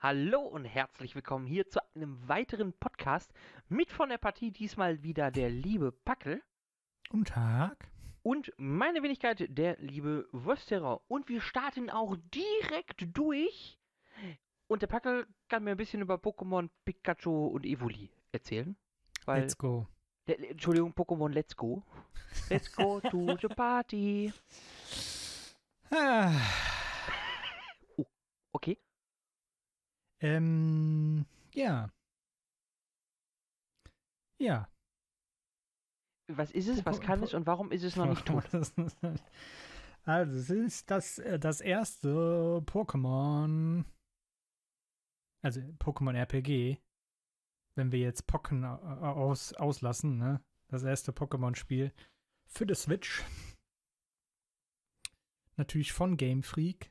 Hallo und herzlich willkommen hier zu einem weiteren Podcast mit von der Partie diesmal wieder der liebe Packel Guten Tag. und meine Wenigkeit der liebe Wösterer. Und wir starten auch direkt durch. Und der Packel kann mir ein bisschen über Pokémon Pikachu und Evoli erzählen. Let's go. der, Entschuldigung, Pokémon Let's Go. Let's go to the party. Ah, Okay. Ähm, ja. Ja. Was ist es, was kann es und warum ist es noch nicht tot? Also, es ist das, äh, das erste Pokémon. Also, Pokémon RPG. Wenn wir jetzt Pocken au- aus, auslassen, ne? Das erste Pokémon-Spiel für die Switch. Natürlich von Game Freak.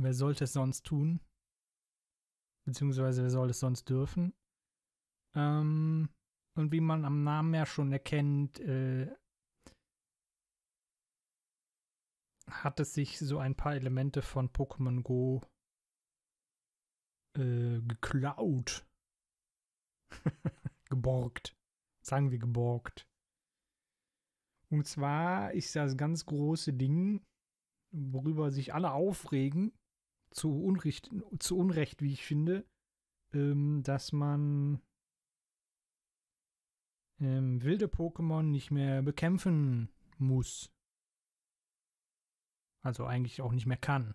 Wer sollte es sonst tun? Beziehungsweise wer soll es sonst dürfen? Ähm, und wie man am Namen ja schon erkennt, äh, hat es sich so ein paar Elemente von Pokémon Go äh, geklaut. geborgt. Sagen wir geborgt. Und zwar ist das ganz große Ding, worüber sich alle aufregen, zu Unrecht, zu Unrecht, wie ich finde, ähm, dass man ähm, wilde Pokémon nicht mehr bekämpfen muss. Also eigentlich auch nicht mehr kann.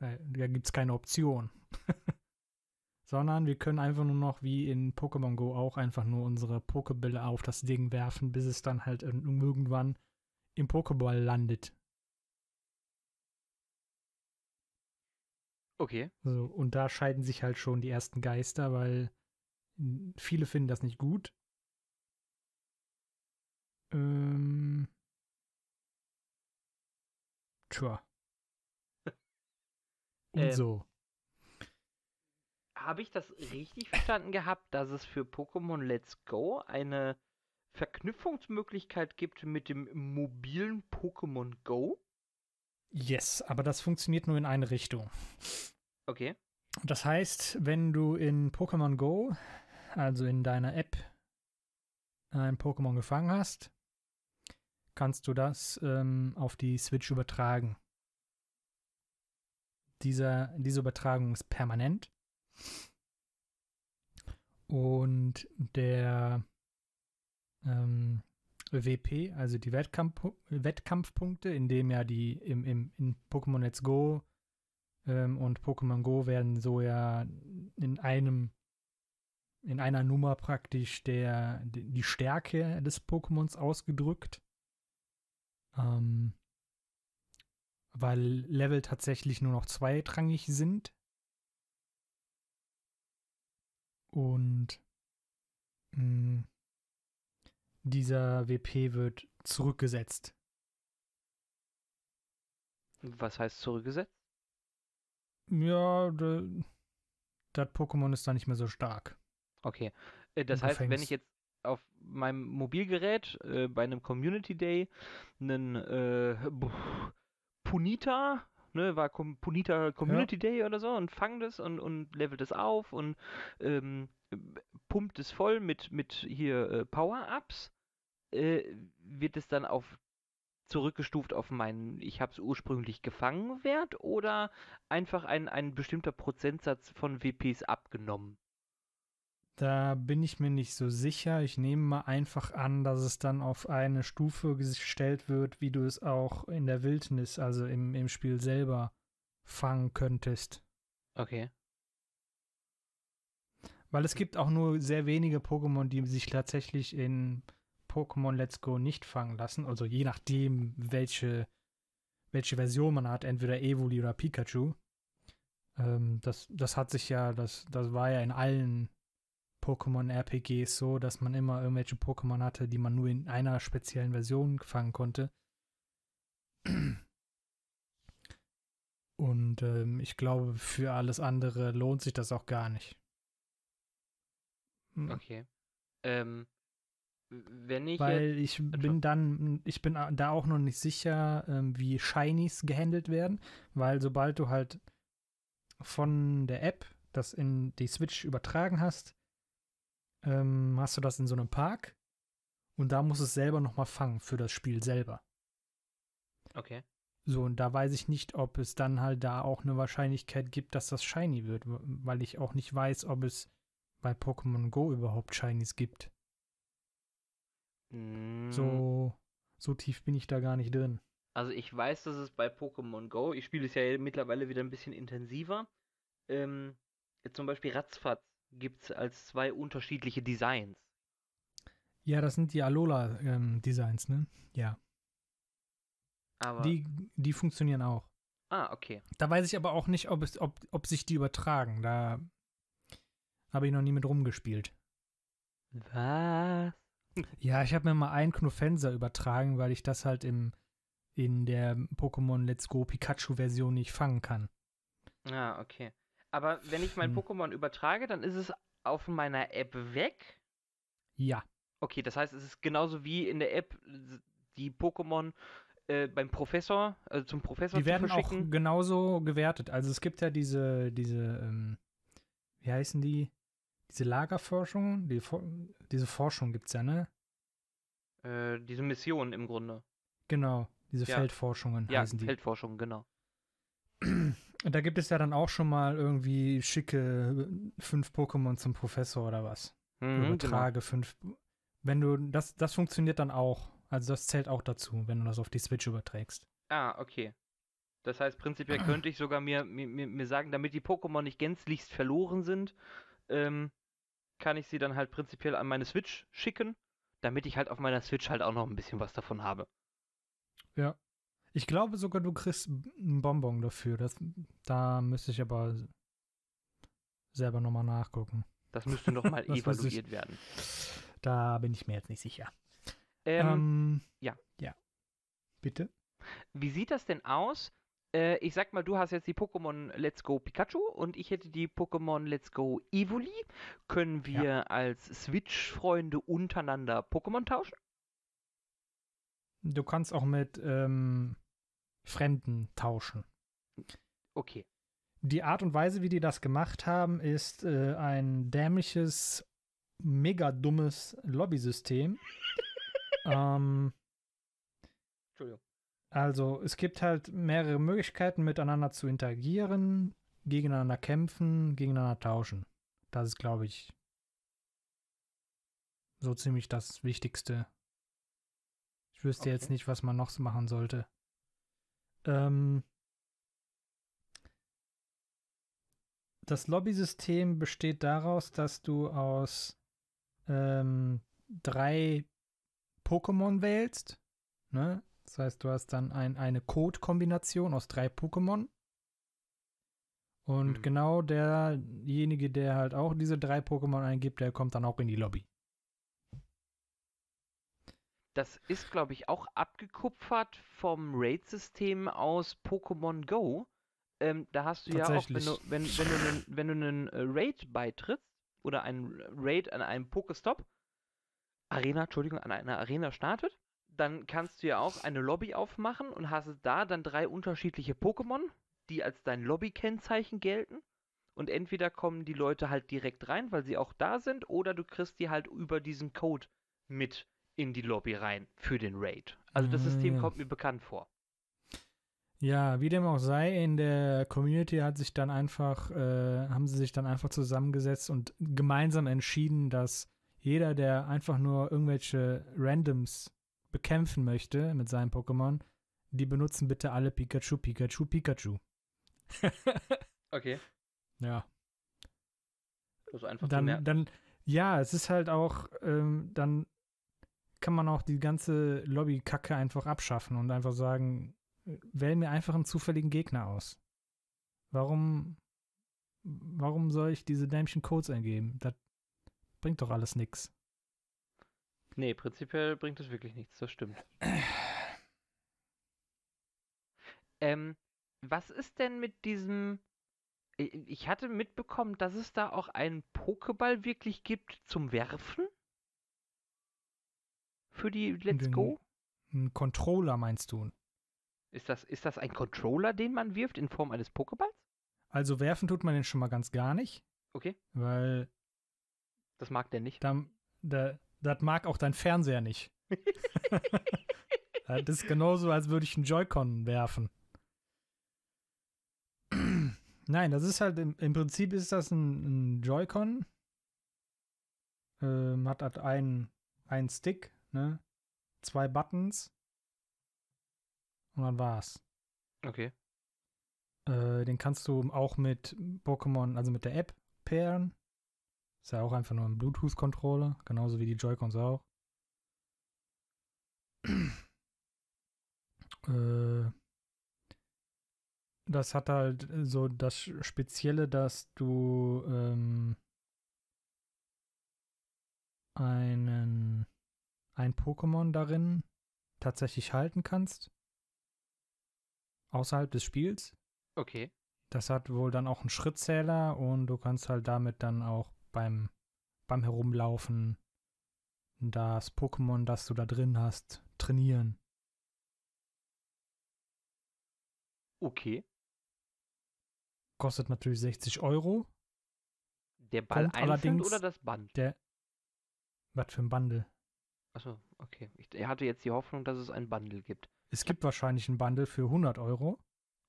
Da, gibt es keine Option. Sondern wir können einfach nur noch wie in Pokémon Go auch einfach nur unsere Pokebälle auf das Ding werfen, bis es dann halt ir- irgendwann im Pokéball landet. Okay. So, und da scheiden sich halt schon die ersten Geister, weil m, viele finden das nicht gut. Ähm. Tja. Und Ähm, so. Habe ich das richtig verstanden gehabt, dass es für Pokémon Let's Go eine Verknüpfungsmöglichkeit gibt mit dem mobilen Pokémon Go? Yes, aber das funktioniert nur in eine Richtung. Okay. Das heißt, wenn du in Pokémon Go, also in deiner App, ein Pokémon gefangen hast, kannst du das ähm, auf die Switch übertragen. Dieser, diese Übertragung ist permanent. Und der ähm, WP, also die Wettkampf Wettkampfpunkte, in dem ja die im, im, in Pokémon Let's Go ähm, und Pokémon Go werden so ja in einem in einer Nummer praktisch der die Stärke des Pokémons ausgedrückt. Ähm, weil Level tatsächlich nur noch zweitrangig sind. Und mh, dieser WP wird zurückgesetzt. Was heißt zurückgesetzt? Ja, das Pokémon ist dann nicht mehr so stark. Okay. Äh, Das heißt, wenn ich jetzt auf meinem Mobilgerät äh, bei einem Community Day einen äh, Punita, ne, war Com Punita Community Day oder so und fang das und, und levelt es auf und ähm, pumpt es voll mit, mit hier äh, Power-Ups, äh, wird es dann auf zurückgestuft auf meinen, ich habe es ursprünglich gefangen Wert oder einfach ein, ein bestimmter Prozentsatz von WPs abgenommen? Da bin ich mir nicht so sicher. Ich nehme mal einfach an, dass es dann auf eine Stufe gestellt wird, wie du es auch in der Wildnis, also im, im Spiel selber, fangen könntest. Okay. Weil es gibt auch nur sehr wenige Pokémon, die sich tatsächlich in Pokémon Let's Go nicht fangen lassen. Also je nachdem, welche, welche Version man hat, entweder Evoli oder Pikachu. Ähm, das, das hat sich ja, das, das war ja in allen Pokémon-RPGs so, dass man immer irgendwelche Pokémon hatte, die man nur in einer speziellen Version fangen konnte. Und ähm, ich glaube, für alles andere lohnt sich das auch gar nicht. Hm. Okay. Ähm, wenn ich Weil ich bin dann, ich bin da auch noch nicht sicher, ähm, wie Shinies gehandelt werden, weil sobald du halt von der App das in die Switch übertragen hast, ähm, hast du das in so einem Park und da muss es selber nochmal fangen für das Spiel selber. Okay. So, und da weiß ich nicht, ob es dann halt da auch eine Wahrscheinlichkeit gibt, dass das shiny wird, weil ich auch nicht weiß, ob es bei Pokémon Go überhaupt Shinies gibt. Mm, So, so tief bin ich da gar nicht drin. Also ich weiß, dass es bei Pokémon Go, ich spiele es ja mittlerweile wieder ein bisschen intensiver. Ähm, jetzt zum Beispiel Ratzfatz gibt es als zwei unterschiedliche Designs. Ja, das sind die Alola-Designs, ne? Ja. Aber. Die, die funktionieren auch. ah, okay. Da weiß ich aber auch nicht, ob, es, ob, ob sich die übertragen. Da habe ich noch nie mit rumgespielt. Was? Ja, ich habe mir mal einen Knuffenser übertragen, weil ich das halt im, in der Pokémon Let's Go Pikachu-Version nicht fangen kann. Ah, okay. Aber wenn ich mein Hm. Pokémon übertrage, dann ist es auf meiner App weg. Ja, Okay, das heißt, es ist genauso wie in der App die Pokémon äh, beim Professor, also zum Professor die werden zu auch verschicken. genauso gewertet. Also es gibt ja diese, diese, ähm, wie heißen die? Diese Lagerforschung, die, diese Forschung gibt's ja, ne? Äh, diese Mission im Grunde. Genau, diese Ja. Feldforschungen Ja, heißen die. Feldforschung, genau. Da gibt es ja dann auch schon mal irgendwie schicke fünf Pokémon zum Professor oder was. Mhm, genau. Übertrage fünf. Wenn du, das, das funktioniert dann auch. Also das zählt auch dazu, wenn du das auf die Switch überträgst. Ah, okay. Das heißt, prinzipiell könnte ich sogar mir, mir, mir sagen, damit die Pokémon nicht gänzlichst verloren sind, ähm, kann ich sie dann halt prinzipiell an meine Switch schicken, damit ich halt auf meiner Switch halt auch noch ein bisschen was davon habe. Ich glaube sogar, du kriegst einen Bonbon dafür. Das, da müsste ich aber selber nochmal nachgucken. Das müsste noch mal Das weiß ich. evaluiert werden. Da bin ich mir jetzt nicht sicher. Ähm, Ähm, ja. Ja. Bitte? Wie sieht das denn aus? Äh, ich sag mal, du hast jetzt die Pokémon Let's Go Pikachu und ich hätte die Pokémon Let's Go Evoli. Können wir als Switch-Freunde untereinander Pokémon tauschen? Du kannst auch mit ähm, Fremden tauschen. Okay. Die Art und Weise, wie die das gemacht haben, ist äh, ein dämliches, mega dummes Lobbysystem. ähm, Entschuldigung. also es gibt halt mehrere Möglichkeiten, miteinander zu interagieren, gegeneinander kämpfen, gegeneinander tauschen. Das ist, glaube ich, so ziemlich das Wichtigste. Ich wüsste jetzt Okay. nicht, was man noch so machen sollte. Ähm, das Lobbysystem besteht daraus, dass du aus ähm, drei Pokémon wählst. Ne? Das heißt, du hast dann ein, eine Code-Kombination aus drei Pokémon. Und Mhm. genau derjenige, der halt auch diese drei Pokémon eingibt, der kommt dann auch in die Lobby. Das ist, glaube ich, auch abgekupfert vom Raid-System aus Pokémon Go. Ähm, da hast du ja auch, wenn du, wenn, wenn du einen, wenn du einen äh, Raid beitrittst oder einen Raid an einem Pokestop, Arena, Entschuldigung, an einer Arena startet, dann kannst du ja auch eine Lobby aufmachen und hast da dann drei unterschiedliche Pokémon, die als dein Lobby-Kennzeichen gelten. Und entweder kommen die Leute halt direkt rein, weil sie auch da sind, oder du kriegst die halt über diesen Code mit in die Lobby rein für den Raid. Also das System Ah. kommt mir bekannt vor. Ja, wie dem auch sei, in der Community hat sich dann einfach, äh, haben sie sich dann einfach zusammengesetzt und gemeinsam entschieden, dass jeder, der einfach nur irgendwelche Randoms bekämpfen möchte mit seinem Pokémon, die benutzen bitte alle Pikachu, Pikachu, Pikachu. Okay. Ja. Also einfach Dann, dann, ja, es ist halt auch, ähm, dann kann man auch die ganze Lobby-Kacke einfach abschaffen und einfach sagen, wähl mir einfach einen zufälligen Gegner aus. Warum, warum soll ich diese dämlichen Codes eingeben? Das bringt doch alles nix. Nee, prinzipiell bringt es wirklich nichts, das stimmt. Ähm, was ist denn mit diesem. Ich hatte mitbekommen, dass es da auch einen Pokéball wirklich gibt zum Werfen? Für die Let's Den- Go? Ein Controller meinst du? Ist das, ist das ein Controller, den man wirft in Form eines Pokéballs? Also werfen tut man den schon mal ganz gar nicht, Okay, weil das mag der nicht. da, da, das mag auch dein Fernseher nicht. das ist genauso, als würde ich einen Joy-Con werfen. Nein, das ist halt, im, im Prinzip ist das ein, ein Joy-Con. Ähm, hat halt einen, einen Stick, ne? Zwei Buttons. Und dann war's. Okay. Äh, den kannst du auch mit Pokémon, also mit der App pairen. Ist ja auch einfach nur ein Bluetooth-Controller, genauso wie die Joy-Cons auch. äh, das hat halt so das Spezielle, dass du ähm, einen ein Pokémon darin tatsächlich halten kannst. Außerhalb des Spiels. Okay. Das hat wohl dann auch einen Schrittzähler und du kannst halt damit dann auch beim, beim Herumlaufen das Pokémon, das du da drin hast, trainieren. Okay. Kostet natürlich 60 Euro. Der Ball Kommt einzeln allerdings- oder das Band? Der. Was für ein Bundle? Achso, okay. Ich, er hatte jetzt die Hoffnung, dass es ein Bundle gibt. Es gibt wahrscheinlich ein Bundle für 100 Euro.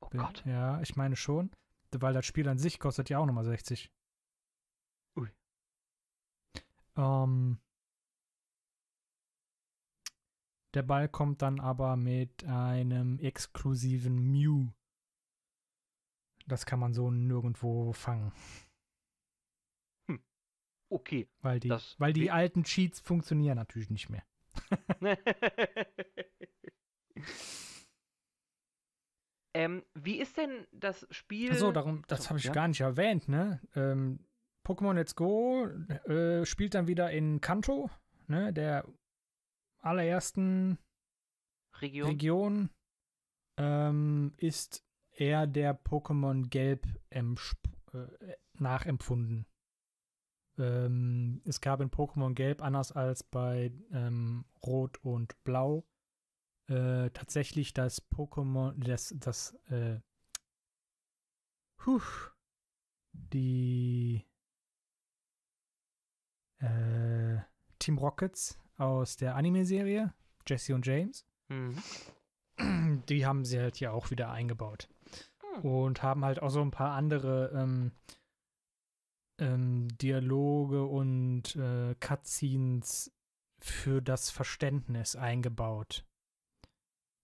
Oh Gott. Ja, ich meine schon. Weil das Spiel an sich kostet ja auch nochmal 60. Ui. Ähm, der Ball kommt dann aber mit einem exklusiven Mew. Das kann man so nirgendwo fangen. Okay. Weil die, Das weil die alten Cheats funktionieren natürlich nicht mehr. ähm, wie ist denn das Spiel? Achso, darum, das habe ich ja. gar nicht erwähnt, ne? Ähm, Pokémon Let's Go äh, spielt dann wieder in Kanto, ne? Der allerersten Region? Region ähm, ist eher der Pokémon Gelb äh, nachempfunden. Ähm, es gab in Pokémon Gelb, anders als bei ähm, Rot und Blau, äh, tatsächlich das Pokémon, das, das, äh, huh, die äh, Team Rockets aus der Anime-Serie, Jesse und James Mhm. die haben sie halt hier auch wieder eingebaut. Hm. Und haben halt auch so ein paar andere ähm, ähm, Dialoge und äh, Cutscenes für das Verständnis eingebaut.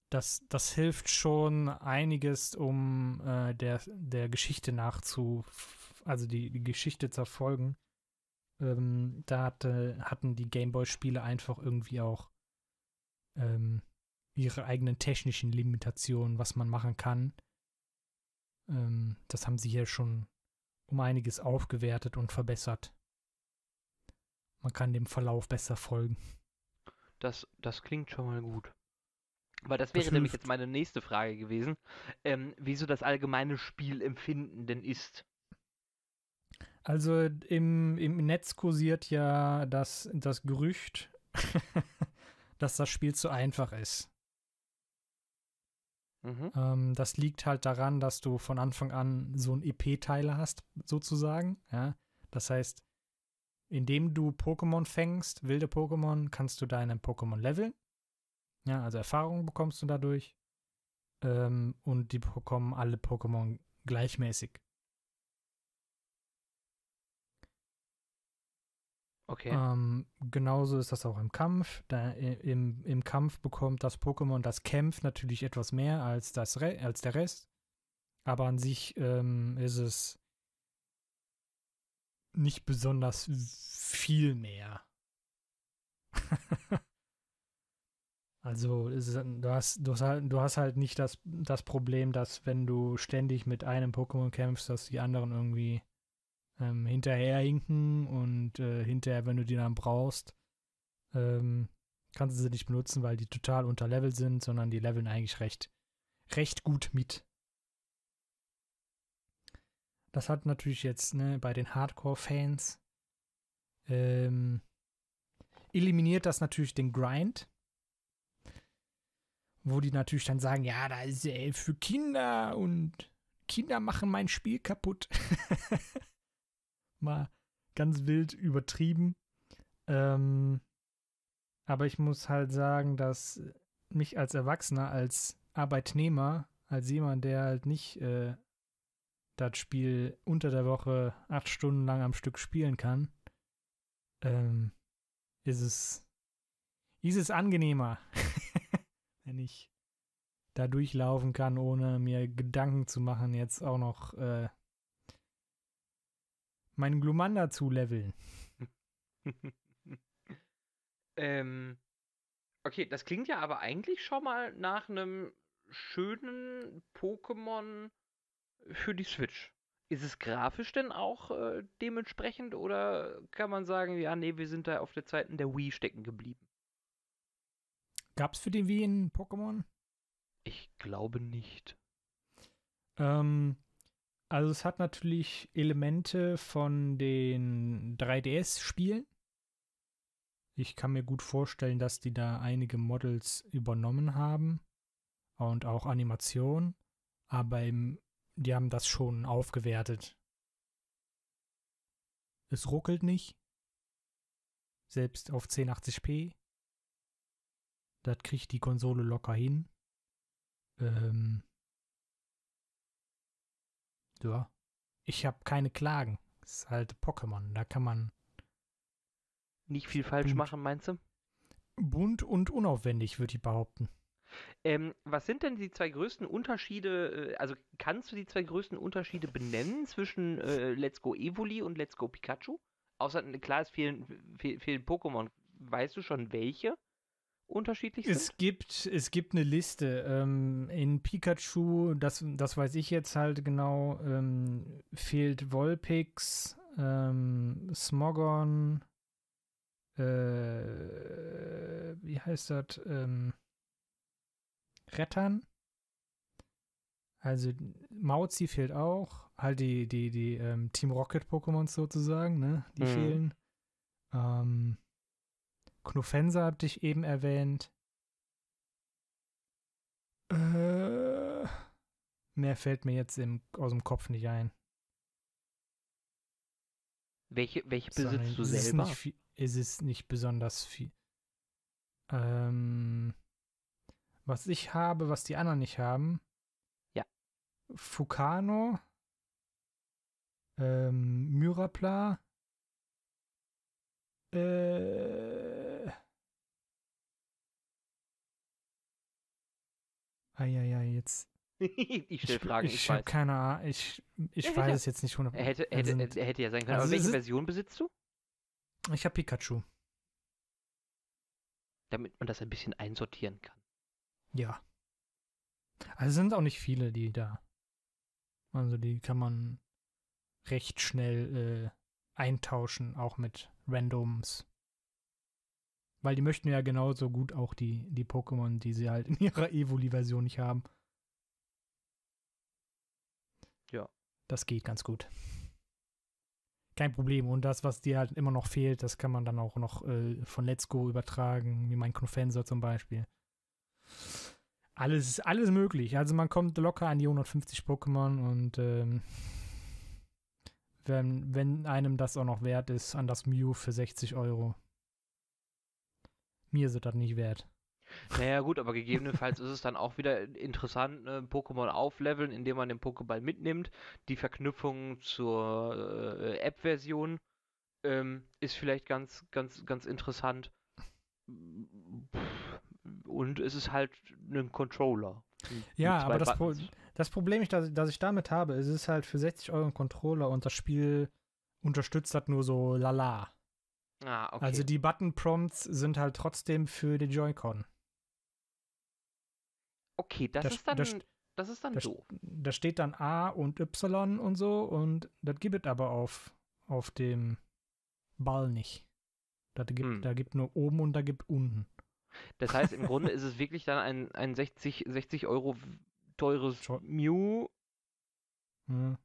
Das, das hilft schon einiges, um äh, der, der Geschichte nachzu, also die, die Geschichte zu verfolgen. Ähm, da hatte, hatten die Gameboy-Spiele einfach irgendwie auch ähm, ihre eigenen technischen Limitationen, was man machen kann. Ähm, das haben sie hier schon um einiges aufgewertet und verbessert. Man kann dem Verlauf besser folgen. Das, das klingt schon mal gut. Aber das Das wäre nämlich hilft. jetzt meine nächste Frage gewesen, ähm, wieso das allgemeine Spielempfinden denn ist. Also im, im Netz kursiert ja das, das Gerücht, dass das Spiel zu einfach ist. Mhm. Ähm, das liegt halt daran, dass du von Anfang an so einen EP-Teiler hast, sozusagen. Ja? Das heißt, indem du Pokémon fängst, wilde Pokémon, kannst du deine Pokémon leveln. Ja, also Erfahrung bekommst du dadurch. Ähm, und die bekommen alle Pokémon gleichmäßig. Okay. Ähm, genauso ist das auch im Kampf. Da, i- im, Im Kampf bekommt das Pokémon, das kämpft, natürlich etwas mehr als, das Re als der Rest. Aber an sich ähm, ist es nicht besonders viel mehr. also es du, hast, du, hast halt, du hast halt nicht das, das Problem, dass wenn du ständig mit einem Pokémon kämpfst, dass die anderen irgendwie ähm, hinterherhinken und äh, hinterher, wenn du die dann brauchst, ähm, kannst du sie nicht benutzen, weil die total unterlevelt sind, sondern die leveln eigentlich recht, recht gut mit. Das hat natürlich jetzt ne, bei den Hardcore-Fans ähm, eliminiert das natürlich den Grind, wo die natürlich dann sagen, ja, da ist äh, für Kinder und Kinder machen mein Spiel kaputt. Mal ganz wild übertrieben. Ähm, aber ich muss halt sagen, dass mich als Erwachsener, als Arbeitnehmer, als jemand, der halt nicht äh, das Spiel unter der Woche acht Stunden lang am Stück spielen kann, ähm, ist es, ist es angenehmer, wenn ich da durchlaufen kann, ohne mir Gedanken zu machen, jetzt auch noch äh, meinen Glumanda zu leveln. ähm, okay, das klingt ja aber eigentlich schon mal nach einem schönen Pokémon für die Switch. Ist es grafisch denn auch äh, dementsprechend oder kann man sagen, ja, nee, wir sind da auf der Zeit in der Wii stecken geblieben? Gab es für die Wii ein Pokémon? Ich glaube nicht. Ähm, also es hat natürlich Elemente von den 3DS-Spielen. Ich kann mir gut vorstellen, dass die da einige Models übernommen haben und auch Animation, aber im die haben das schon aufgewertet. Es ruckelt nicht. Selbst auf 1080p. Das kriegt die Konsole locker hin. Ähm ja. Ich habe keine Klagen. Das ist halt Pokémon. Da kann man. Nicht viel falsch bunt, machen, meinst du? Bunt und unaufwendig, würde ich behaupten. Ähm, was sind denn die zwei größten Unterschiede, äh, also kannst du die zwei größten Unterschiede benennen zwischen äh, Let's Go Evoli und Let's Go Pikachu? Außer, klar, es fehlen, fehl, fehlen Pokémon. Weißt du schon, welche unterschiedlich sind? Es gibt, es gibt eine Liste. Ähm, in Pikachu, das, das weiß ich jetzt halt genau, ähm, fehlt Volpix, ähm, Smogon, äh, wie heißt das? Ähm, Rettern. Also Mauzi fehlt auch. Halt die, die, die ähm, Team Rocket Pokémons sozusagen, ne? Die mhm. fehlen. Ähm, Knofensa hatte ich eben erwähnt. Äh, mehr fällt mir jetzt im, aus dem Kopf nicht ein. Welche, welche besitzt du selber? Ist, viel, ist es nicht besonders viel. Ähm, was ich habe, was die anderen nicht haben. Ja. Fukano. Ähm, Myrapla. Äh. Eieiei, jetzt. ich stelle Fragen, ich, ich, ich habe keine Ahnung, ich, ich weiß es jetzt nicht 100%. Er hätte, hätte, also, hätte ja sein können, also aber welche Version besitzt du? Ich habe Pikachu. Damit man das ein bisschen einsortieren kann. Ja. Also sind auch nicht viele, die da. Also die kann man recht schnell äh, eintauschen, auch mit Randoms. Weil die möchten ja genauso gut auch die, die Pokémon, die sie halt in ihrer Evoli-Version nicht haben. Ja. Das geht ganz gut. Kein Problem. Und das, was dir halt immer noch fehlt, das kann man dann auch noch äh, von Let's Go übertragen, wie mein Knofenser zum Beispiel. Alles, alles möglich. Also man kommt locker an die 150 Pokémon und ähm, wenn, wenn einem das auch noch wert ist, an das Mew für 60 Euro. Mir ist das nicht wert. Naja gut, aber gegebenenfalls ist es dann auch wieder interessant, ne, Pokémon aufleveln, indem man den Pokéball mitnimmt. Die Verknüpfung zur äh, App-Version ähm, ist vielleicht ganz, ganz, ganz interessant. Und es ist halt ein Controller. Ja, aber das, Pro das, Problem, ich, das, das ich damit habe, es ist halt für 60 Euro ein Controller und das Spiel unterstützt das nur so lala. Ah, okay. Also die Button-Prompts sind halt trotzdem für den Joy-Con. Okay, das, das ist dann, das, das ist dann das, doof. Da steht dann A und Y und so und das gibt es aber auf, auf dem Ball nicht. Das gibt, hm. Da gibt nur oben und da gibt unten. Das heißt, im Grunde ist es wirklich dann ein, ein 60, 60 Euro teures Mew. Hm.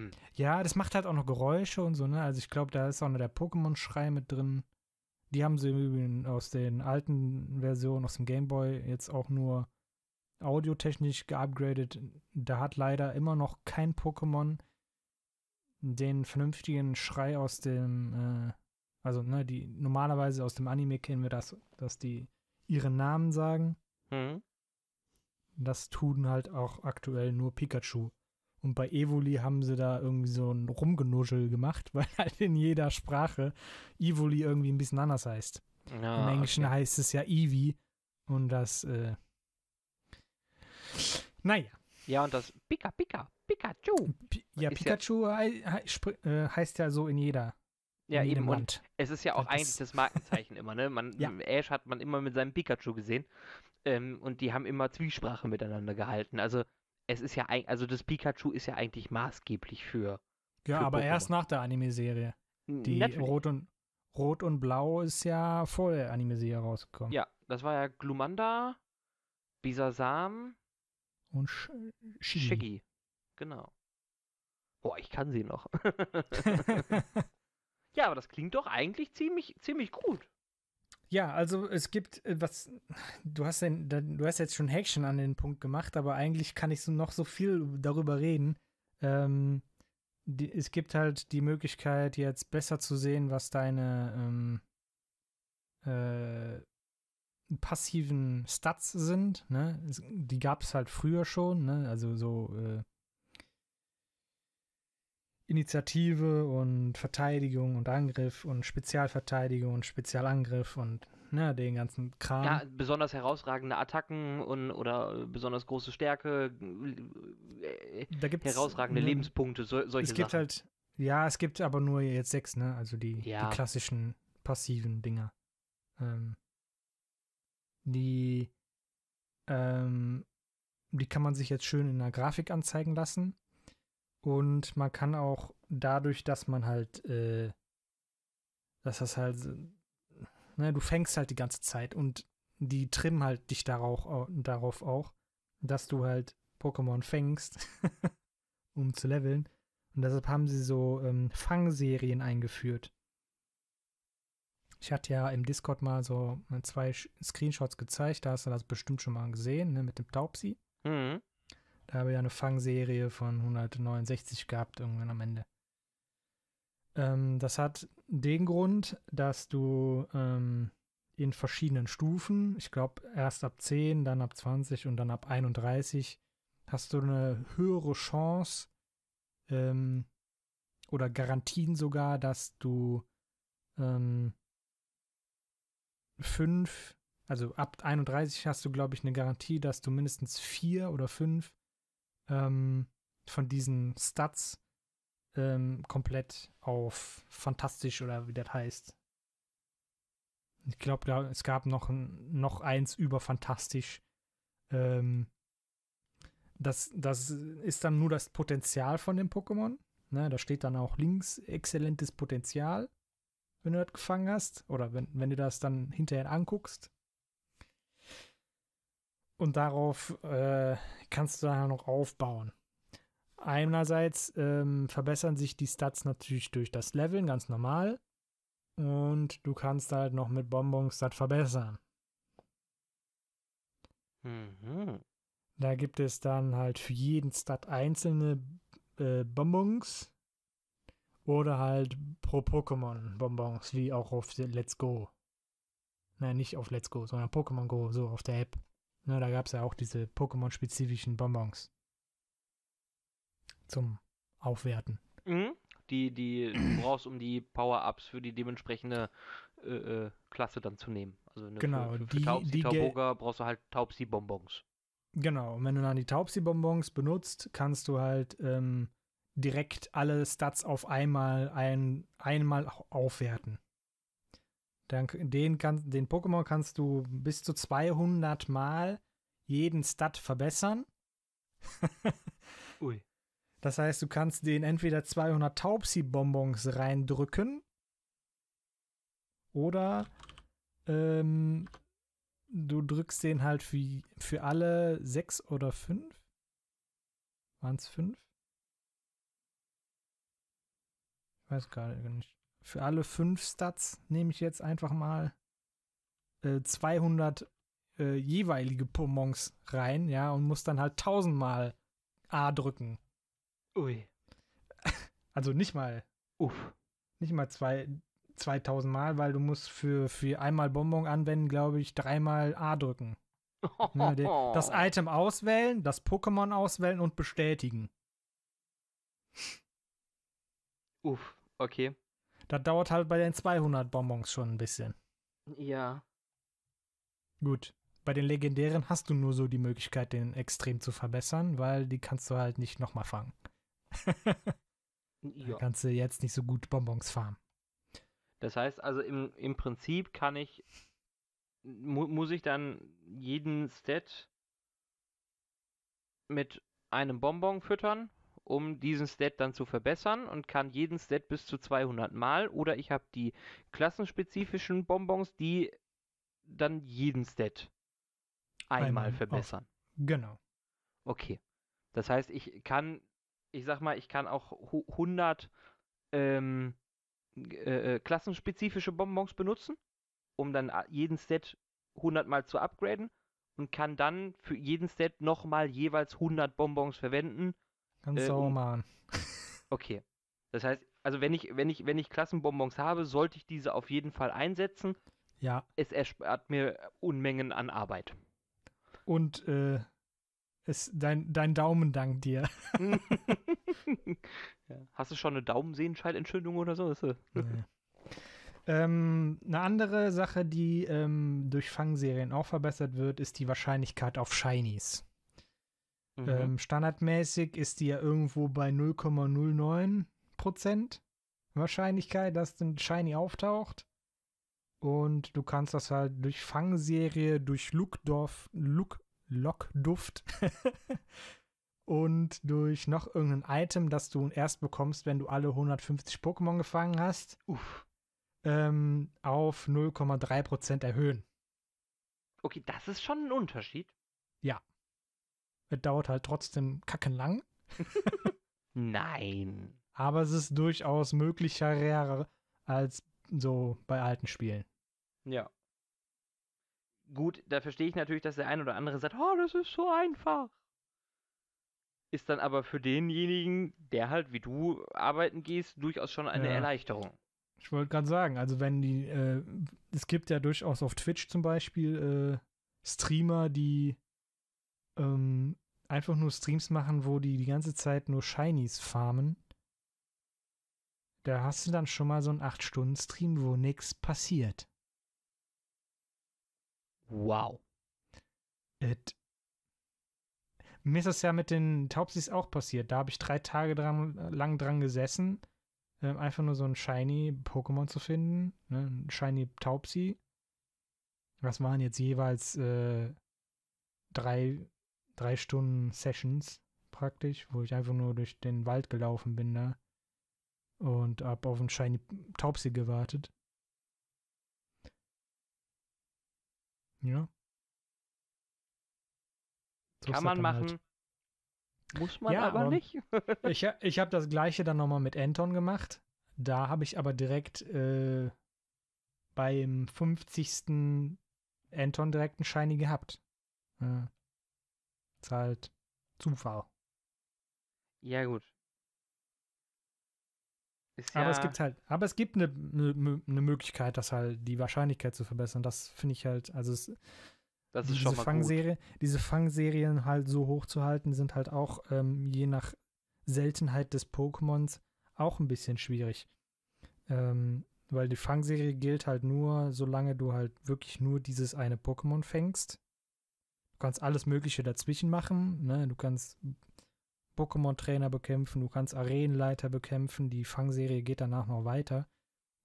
Hm. Ja, das macht halt auch noch Geräusche und so, ne? Also ich glaube, da ist auch noch der Pokémon-Schrei mit drin. Die haben sie übrigens aus den alten Versionen, aus dem Gameboy, jetzt auch nur audiotechnisch geupgradet. Da hat leider immer noch kein Pokémon den vernünftigen Schrei aus dem, äh, also ne, die normalerweise aus dem Anime kennen wir das, dass die ihren Namen sagen. Mhm. Das tun halt auch aktuell nur Pikachu. Und bei Evoli haben sie da irgendwie so ein Rumgenuschel gemacht, weil halt in jeder Sprache Evoli irgendwie ein bisschen anders heißt. Ja, Im Englischen okay. heißt es ja Eevee. Und das, äh, naja. Ja, und das Pika, Pika, Pikachu. Pi ja, ja- Pikachu hei spr- äh, heißt ja so in jeder. Ja, in jedem eben. Und Land. es ist ja auch Das eigentlich das Markenzeichen immer, ne? Man, Ja. Ash hat man immer mit seinem Pikachu gesehen. Ähm, und die haben immer Zwiesprache miteinander gehalten. Also, es ist ja eigentlich, also das Pikachu ist ja eigentlich maßgeblich für. Ja, für aber Pokémon. erst nach der Anime-Serie. Die Natürlich. Rot und, Rot und Blau ist ja vor der Anime-Serie rausgekommen. Ja, das war ja Glumanda, Bisasam, Und Sh Shiggy. Shaggy. Genau. Boah, ich kann sie noch. ja, aber das klingt doch eigentlich ziemlich, ziemlich gut. Ja, also es gibt äh, was, du hast, denn, da- du hast jetzt schon Häkchen an den Punkt gemacht, aber eigentlich kann ich so noch so viel darüber reden. Ähm, die, es gibt halt die Möglichkeit, jetzt besser zu sehen, was deine ähm, äh, passiven Stats sind. Ne? Es, die gab es halt früher schon, ne? also so äh, Initiative und Verteidigung und Angriff und Spezialverteidigung und Spezialangriff und ne, den ganzen Kram. Ja, besonders herausragende Attacken und oder besonders große Stärke, äh, da gibt's herausragende ne, Lebenspunkte, so, solche Es gibt Sachen. halt, ja, es gibt aber nur jetzt sechs, ne? Also die, Ja. die klassischen passiven Dinger. Ähm, die, ähm, die kann man sich jetzt schön in der Grafik anzeigen lassen. Und man kann auch dadurch, dass man halt, äh, dass das halt, ne, du fängst halt die ganze Zeit und die trimmen halt dich darauf, au- darauf auch, dass du halt Pokémon fängst, um zu leveln. Und deshalb haben sie so ähm, Fangserien eingeführt. Ich hatte ja im Discord mal so äh, zwei Screenshots gezeigt, da hast du das bestimmt schon mal gesehen, ne, mit dem Taubsi. Mhm. Da habe ich ja eine Fangserie von 169 gehabt, irgendwann am Ende. Ähm, das hat den Grund, dass du ähm, in verschiedenen Stufen, ich glaube erst ab 10, dann ab 20 und dann ab 31, hast du eine höhere Chance ähm, oder Garantien sogar, dass du ähm, fünf, also ab 31 hast du, glaube ich, eine Garantie, dass du mindestens vier oder fünf ähm, von diesen Stats ähm, komplett auf fantastisch oder wie das heißt. Ich glaube, es gab noch, noch eins über fantastisch. Ähm, das, das ist dann nur das Potenzial von dem Pokémon. Ne, da steht dann auch links exzellentes Potenzial, wenn du das gefangen hast. Oder wenn, wenn du das dann hinterher anguckst. Und darauf äh, kannst du dann noch aufbauen. Einerseits ähm, verbessern sich die Stats natürlich durch das Leveln, ganz normal. Und du kannst halt noch mit Bonbons das verbessern. Mhm. Da gibt es dann halt für jeden Stat einzelne äh, Bonbons oder halt pro Pokémon Bonbons, wie auch auf Let's Go. Nein, nicht auf Let's Go, sondern Pokémon Go, so auf der App. Ne, da gab es ja auch diese Pokémon-spezifischen Bonbons. Zum Aufwerten. Mhm. Die, die du brauchst, um die Power-Ups für die dementsprechende äh, äh, Klasse dann zu nehmen. Also ne, Genau, für, für, die- für Taubsi, die gel- Tauboga brauchst du halt Taubsi-Bonbons. Genau, und wenn du dann die Taubsi-Bonbons benutzt, kannst du halt ähm, direkt alle Stats auf einmal ein, einmal au- aufwerten. Dann, den, kann, den Pokémon kannst du bis zu 200 Mal jeden Stat verbessern. Ui. Das heißt, du kannst den entweder 200 Taubsi-Bonbons reindrücken oder ähm, du drückst den halt für, für alle sechs oder fünf. Waren es fünf? Ich weiß gerade nicht. Für alle fünf Stats nehme ich jetzt einfach mal äh, 200 äh, jeweilige Bonbons rein, ja, und musst dann halt tausendmal A drücken. Ui. Also nicht mal, Uff. nicht mal zwei, 2000 Mal, weil du musst für, für einmal Bonbon anwenden, glaube ich, dreimal A drücken. Ne, de- das Item auswählen, das Pokémon auswählen und bestätigen. Uff, okay. Das dauert halt bei den 200 Bonbons schon ein bisschen. Ja. Gut. Bei den legendären hast du nur so die Möglichkeit, den extrem zu verbessern, weil die kannst du halt nicht nochmal fangen. Da ja. kannst du jetzt nicht so gut Bonbons farmen. Das heißt also im, im Prinzip kann ich, mu muss ich dann jeden Stat mit einem Bonbon füttern, um diesen Stat dann zu verbessern und kann jeden Stat bis zu 200 Mal oder ich habe die klassenspezifischen Bonbons, die dann jeden Stat einmal, Einmal auf- verbessern. Genau. Okay. Das heißt, ich kann, ich sag mal, ich kann auch hu- 100 ähm, äh, äh, klassenspezifische Bonbons benutzen, um dann jeden Stat 100 Mal zu upgraden und kann dann für jeden Stat nochmal jeweils 100 Bonbons verwenden. Kannst Äh, du auch um- machen. Okay. Das heißt, also wenn ich, wenn ich, wenn ich Klassenbonbons habe, sollte ich diese auf jeden Fall einsetzen. Ja. Es erspart mir Unmengen an Arbeit. Und äh, es, dein, dein Daumen dankt dir. ja. Hast du schon eine Daumensehenscheidentzündung oder so? Äh, Nee. ähm, eine andere Sache, die ähm, durch Fangserien auch verbessert wird, ist die Wahrscheinlichkeit auf Shinies. Mhm. Ähm, standardmäßig ist die ja irgendwo bei 0,09% Wahrscheinlichkeit, dass ein Shiny auftaucht. Und du kannst das halt durch Fangserie, durch Lookdorf, Look, Lockduft und durch noch irgendein Item, das du erst bekommst, wenn du alle 150 Pokémon gefangen hast, Uff. ähm, auf 0,3% erhöhen. Okay, das ist schon ein Unterschied. Es dauert halt trotzdem kackenlang, Nein. aber es ist durchaus möglicher als so bei alten Spielen. Ja. Gut, da verstehe ich natürlich, dass der ein oder andere sagt, oh, das ist so einfach. Ist dann aber für denjenigen, der halt wie du arbeiten gehst, durchaus schon eine Ja. Erleichterung. Ich wollte gerade sagen, also wenn die, äh, es gibt ja durchaus auf Twitch zum Beispiel äh, Streamer, die ähm, einfach nur Streams machen, wo die die ganze Zeit nur Shinies farmen. Da hast du dann schon mal so einen 8-Stunden-Stream, wo nichts passiert. Wow. Et Mir ist das ja mit den Taubsis auch passiert. Da habe ich drei Tage dran, lang dran gesessen, ähm, einfach nur so ein Shiny Pokémon zu finden. Ne? Ein Shiny Taubsi. Das waren jetzt jeweils äh, drei, drei Stunden Sessions praktisch, wo ich einfach nur durch den Wald gelaufen bin da und hab auf einen Shiny Taubsi gewartet. Ja. So Kann man halt. machen. Muss man Ja, aber nicht. Ich, ich habe das gleiche dann nochmal mit Anton gemacht. Da habe ich aber direkt äh, beim 50. Anton direkt einen Shiny gehabt. Ja. Ist halt Zufall. ja, gut. Ist Aber ja, es gibt halt, aber es gibt eine ne, ne Möglichkeit, das halt die Wahrscheinlichkeit zu verbessern. Das finde ich halt, also es, das ist diese schon mal gut. Fangserie, diese Fangserien halt so hoch zu halten, sind halt auch ähm, je nach Seltenheit des Pokémons auch ein bisschen schwierig. Ähm, weil die Fangserie gilt halt nur, solange du halt wirklich nur dieses eine Pokémon fängst. Du kannst alles Mögliche dazwischen machen, ne? Du kannst Pokémon-Trainer bekämpfen, du kannst Arenenleiter bekämpfen, die Fangserie geht danach noch weiter.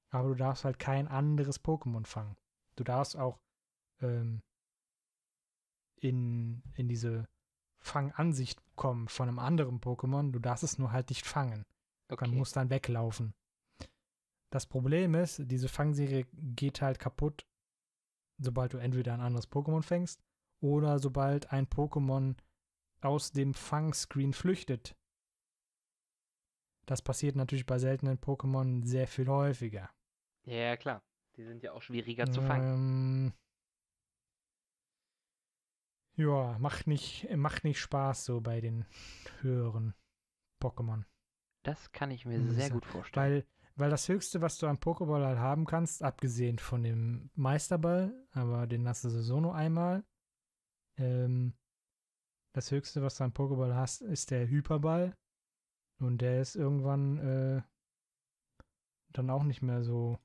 Aber du darfst halt kein anderes Pokémon fangen. Du darfst auch ähm, in, in diese Fangansicht kommen von einem anderen Pokémon. Du darfst es nur halt nicht fangen. Okay. Man muss dann weglaufen. Das Problem ist, diese Fangserie geht halt kaputt, sobald du entweder ein anderes Pokémon fängst oder sobald ein Pokémon aus dem Fangscreen flüchtet. Das passiert natürlich bei seltenen Pokémon sehr viel häufiger. Ja, klar. Die sind ja auch schwieriger zu fangen. Ähm, Ja, macht nicht, macht nicht Spaß so bei den höheren Pokémon. Das kann ich mir sehr gut vorstellen. Weil, weil das Höchste, was du am Pokéball halt haben kannst, abgesehen von dem Meisterball, aber den hast du sowieso nur einmal, ähm, das Höchste, was du am Pokéball hast, ist der Hyperball. Und der ist irgendwann äh, dann auch nicht mehr so,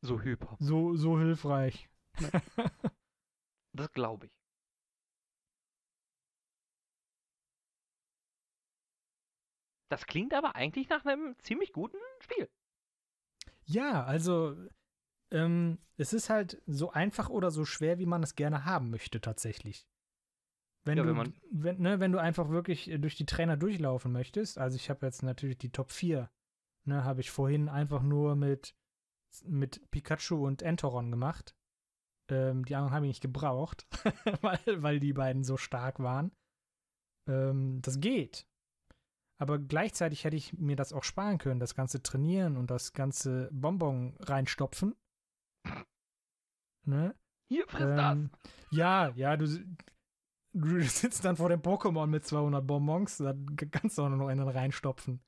so hyper. so, so hilfreich. Das glaube ich. Das klingt aber eigentlich nach einem ziemlich guten Spiel. Ja, also ähm, es ist halt so einfach oder so schwer, wie man es gerne haben möchte, tatsächlich. Wenn, Ja, du, wenn wenn, ne, wenn du einfach wirklich äh, durch die Trainer durchlaufen möchtest, also ich habe jetzt natürlich die Top 4, ne, habe ich vorhin einfach nur mit, mit Pikachu und Entoron gemacht. Ähm, die anderen habe ich nicht gebraucht, weil, weil die beiden so stark waren. Ähm, das geht. Aber gleichzeitig hätte ich mir das auch sparen können, das ganze Trainieren und das ganze Bonbon reinstopfen. Ne? Hier, friss Ähm, ja, ja, du, du sitzt dann vor dem Pokémon mit 200 Bonbons, da kannst du auch noch einen reinstopfen.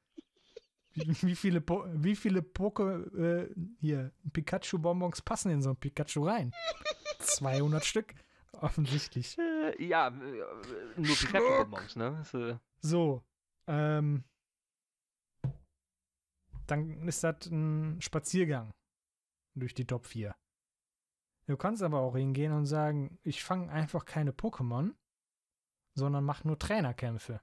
Wie, viele, po wie viele Poke, äh, hier, Pikachu-Bonbons passen in so ein Pikachu rein? 200 Stück, offensichtlich. das. Äh, ja, äh, nur. Pikachu-Bonbons, ne? Das, äh, So, ähm, dann ist das ein Spaziergang durch die Top 4. Du kannst aber auch hingehen und sagen, ich fange einfach keine Pokémon, sondern mache nur Trainerkämpfe.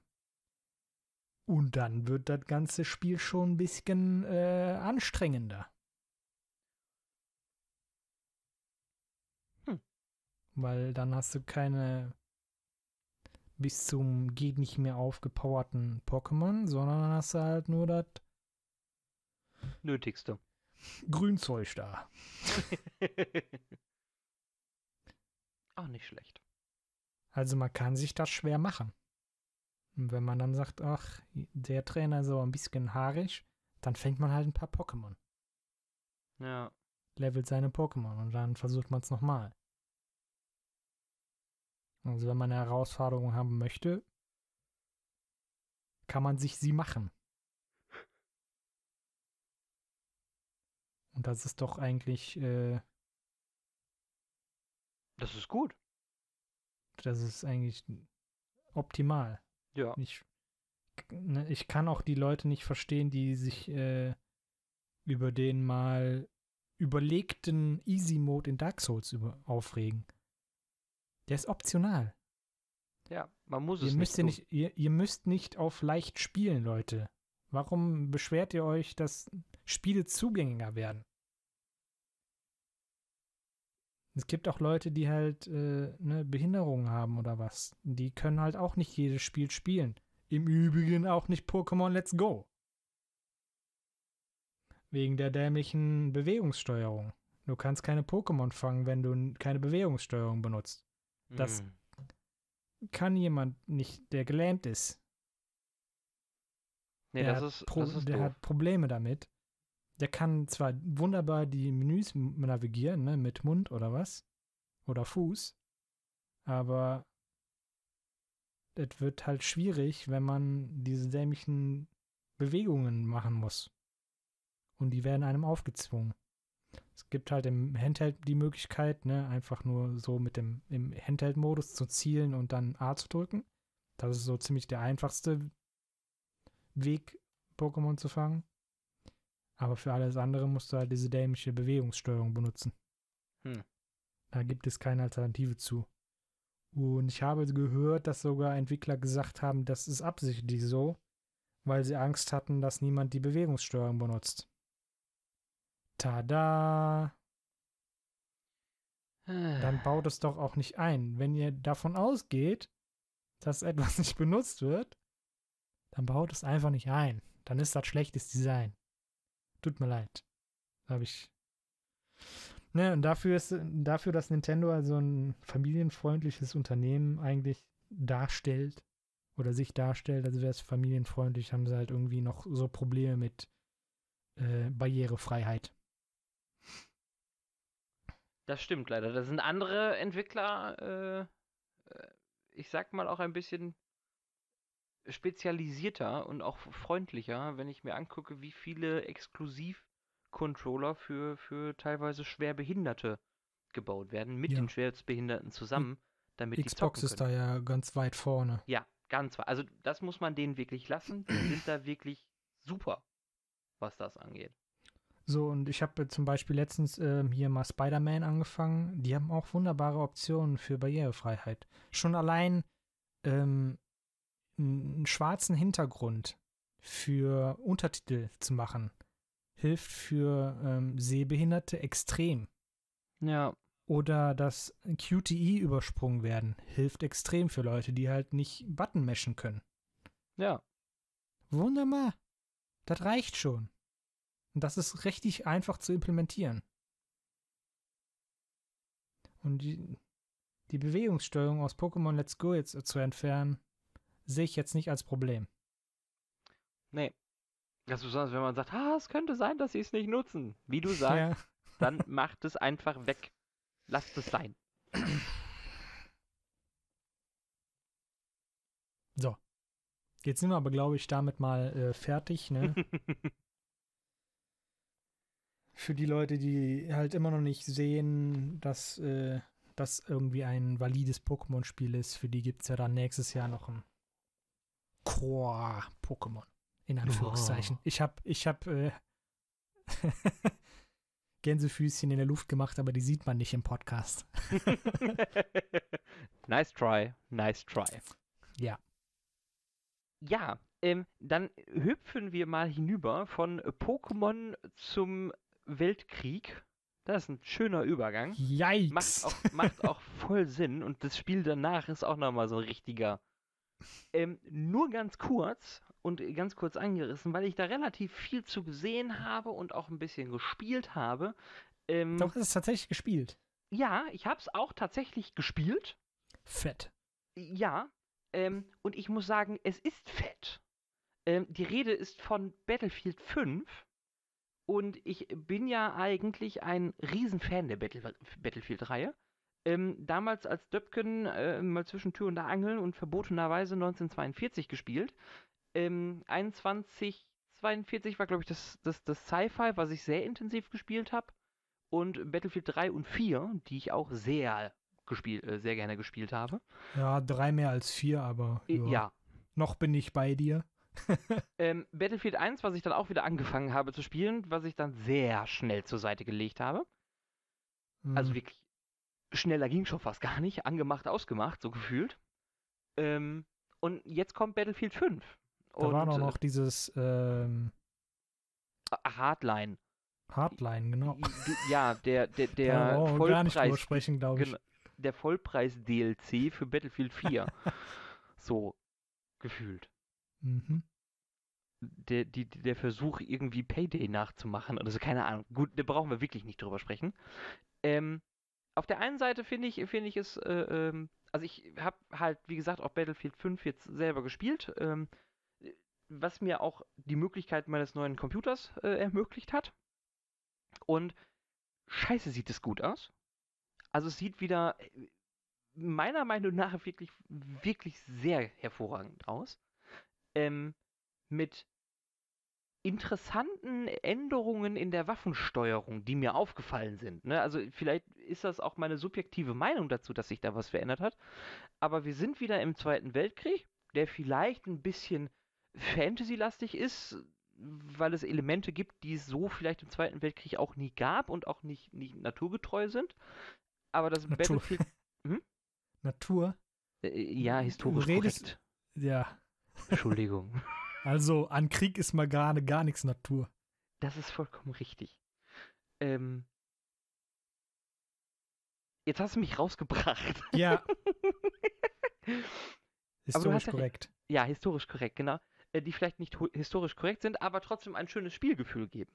Und dann wird das ganze Spiel schon ein bisschen äh, anstrengender. Hm. Weil dann hast du keine bis zum geht nicht mehr aufgepowerten Pokémon, sondern dann hast du halt nur das Nötigste. Grünzeug da. Auch nicht schlecht. Also man kann sich das schwer machen. Und wenn man dann sagt, ach, der Trainer ist aber ein bisschen haarig, dann fängt man halt ein paar Pokémon. Ja. Levelt seine Pokémon und dann versucht man es nochmal. Also wenn man eine Herausforderung haben möchte, kann man sich sie machen. Und das ist doch eigentlich, äh, Das ist gut. das ist eigentlich optimal. Ja. Ich, ne, ich kann auch die Leute nicht verstehen, die sich äh, über den mal überlegten Easy Mode in Dark Souls über, aufregen. Der ist optional. Ja, man muss Ihr es müsst, nicht. nicht, ihr, ihr müsst nicht auf leicht spielen, Leute. Warum beschwert ihr euch, dass Spiele zugänglicher werden? Es gibt auch Leute, die halt äh, ne, Behinderungen haben oder was. Die können halt auch nicht jedes Spiel spielen. Im Übrigen auch nicht Pokémon Let's Go. Wegen der dämlichen Bewegungssteuerung. Du kannst keine Pokémon fangen, wenn du keine Bewegungssteuerung benutzt. das- Hm. Kann jemand nicht, der gelähmt ist, Nee, der, das ist, Pro das ist der doof. hat Probleme damit. Der kann zwar wunderbar die Menüs navigieren, ne, mit Mund oder was, oder Fuß, aber es wird halt schwierig, wenn man diese dämlichen Bewegungen machen muss. Und die werden einem aufgezwungen. Es gibt halt im Handheld die Möglichkeit, ne, einfach nur so mit dem im Handheld-Modus zu zielen und dann A zu drücken. Das ist so ziemlich der einfachste Weg, Pokémon zu fangen. Aber für alles andere musst du halt diese dämliche Bewegungssteuerung benutzen. Hm. Da gibt es keine Alternative zu. Und ich habe gehört, dass sogar Entwickler gesagt haben, das ist absichtlich so, weil sie Angst hatten, dass niemand die Bewegungssteuerung benutzt. Tada! Dann baut es doch auch nicht ein. Wenn ihr davon ausgeht, dass etwas nicht benutzt wird, dann baut es einfach nicht ein. Dann ist das schlechtes Design. Tut mir leid. Habe ich. Ne, und dafür ist, dafür, dass Nintendo also ein familienfreundliches Unternehmen eigentlich darstellt oder sich darstellt, also wäre es familienfreundlich, haben sie halt irgendwie noch so Probleme mit äh, Barrierefreiheit. Das stimmt leider. Da sind andere Entwickler äh, äh, ich sag mal, auch ein bisschen spezialisierter und auch freundlicher, wenn ich mir angucke, wie viele Exklusiv-Controller für, für teilweise Schwerbehinderte gebaut werden, mit Ja. den Schwerstbehinderten zusammen, damit die Xbox ist da ja ganz weit vorne. Ja, ganz weit. Also das muss man denen wirklich lassen. Die sind da wirklich super, was das angeht. So, und ich habe zum Beispiel letztens ähm, hier mal Spider-Man angefangen. Die haben auch wunderbare Optionen für Barrierefreiheit. Schon allein ähm, einen schwarzen Hintergrund für Untertitel zu machen, hilft für ähm, Sehbehinderte extrem. Ja, Oder dass QTE übersprungen werden, hilft extrem für Leute, die halt nicht Button meshen können. ja. Wunderbar. Das reicht schon. Und das ist richtig einfach zu implementieren. Und die, die Bewegungssteuerung aus Pokémon Let's Go jetzt zu entfernen, sehe ich jetzt nicht als Problem. Nee. Das ist besonders, wenn man sagt, ah, es könnte sein, dass sie es nicht nutzen. Wie du sagst, Ja. dann macht es einfach weg. Lasst es sein. So. Jetzt sind wir aber, glaube ich, damit mal äh, fertig. Ne? Für die Leute, die halt immer noch nicht sehen, dass äh, das irgendwie ein valides Pokémon-Spiel ist, für die gibt es ja dann nächstes Jahr noch ein Core-Pokémon. In Anführungszeichen. Oh. Ich habe ich hab, äh, Gänsefüßchen in der Luft gemacht, aber die sieht man nicht im Podcast. nice try, nice try. Ja. Ja, ähm, dann hüpfen wir mal hinüber von Pokémon zum Weltkrieg. Das ist ein schöner Übergang. Yikes! Macht auch, macht auch voll Sinn und das Spiel danach ist auch nochmal so ein richtiger. Ähm, nur ganz kurz und ganz kurz angerissen, weil ich da relativ viel zu gesehen habe und auch ein bisschen gespielt habe. Ähm, Doch, das ist tatsächlich gespielt. ja, ich habe es auch tatsächlich gespielt. Fett. Ja, ähm, und ich muss sagen, es ist fett. Ähm, die Rede ist von Battlefield 5. Und ich bin ja eigentlich ein Riesenfan der Battle Battlefield-Reihe. Ähm, damals als Döpken äh, mal zwischen Tür und Angel und verbotenerweise 1942 gespielt. Ähm, 2142 war, glaube ich, das, das, das Sci-Fi, was ich sehr intensiv gespielt habe. Und Battlefield 3 und 4, die ich auch sehr, gespielt, äh, sehr gerne gespielt habe. Ja, drei mehr als vier, aber Äh, ja. ja, noch bin ich bei dir. Ähm, Battlefield 1, was ich dann auch wieder angefangen habe zu spielen, was ich dann sehr schnell zur Seite gelegt habe. Also Hm. wirklich schneller ging schon fast gar nicht. Angemacht, ausgemacht, so gefühlt. Ähm, und jetzt kommt Battlefield 5. da und, war doch äh, noch dieses ähm, Hardline. Hardline, genau. Ja, der, der, der brauchen wir gar nicht drüber Vollpreis, sprechen, glaube ich. Der Vollpreis-DLC für Battlefield 4. so gefühlt. Mhm. der, die, der Versuch, irgendwie Payday nachzumachen oder so, keine Ahnung. Gut, da brauchen wir wirklich nicht drüber sprechen. Ähm, auf der einen Seite finde ich, finde ich es, äh, ähm, also ich habe halt, wie gesagt, auch Battlefield 5 jetzt selber gespielt, ähm, was mir auch die Möglichkeit meines neuen Computers äh, ermöglicht hat. Und scheiße sieht es gut aus. Also es sieht wieder äh, meiner Meinung nach wirklich, wirklich sehr hervorragend aus. Ähm, mit interessanten Änderungen in der Waffensteuerung, die mir aufgefallen sind. Ne? Also vielleicht ist das auch meine subjektive Meinung dazu, dass sich da was verändert hat. Aber wir sind wieder im Zweiten Weltkrieg, der vielleicht ein bisschen Fantasy-lastig ist, weil es Elemente gibt, die es so vielleicht im Zweiten Weltkrieg auch nie gab und auch nicht, nicht naturgetreu sind. Aber das Natur. Battlefield, Natur? äh, ja, historisch redest- korrekt. Ja. Entschuldigung. Also an Krieg ist mal gerade gar nichts Natur. Das ist vollkommen richtig. Ähm, jetzt hast du mich rausgebracht. Ja, historisch ja korrekt. ja, historisch korrekt, genau. Äh, die vielleicht nicht historisch korrekt sind, aber trotzdem ein schönes Spielgefühl geben.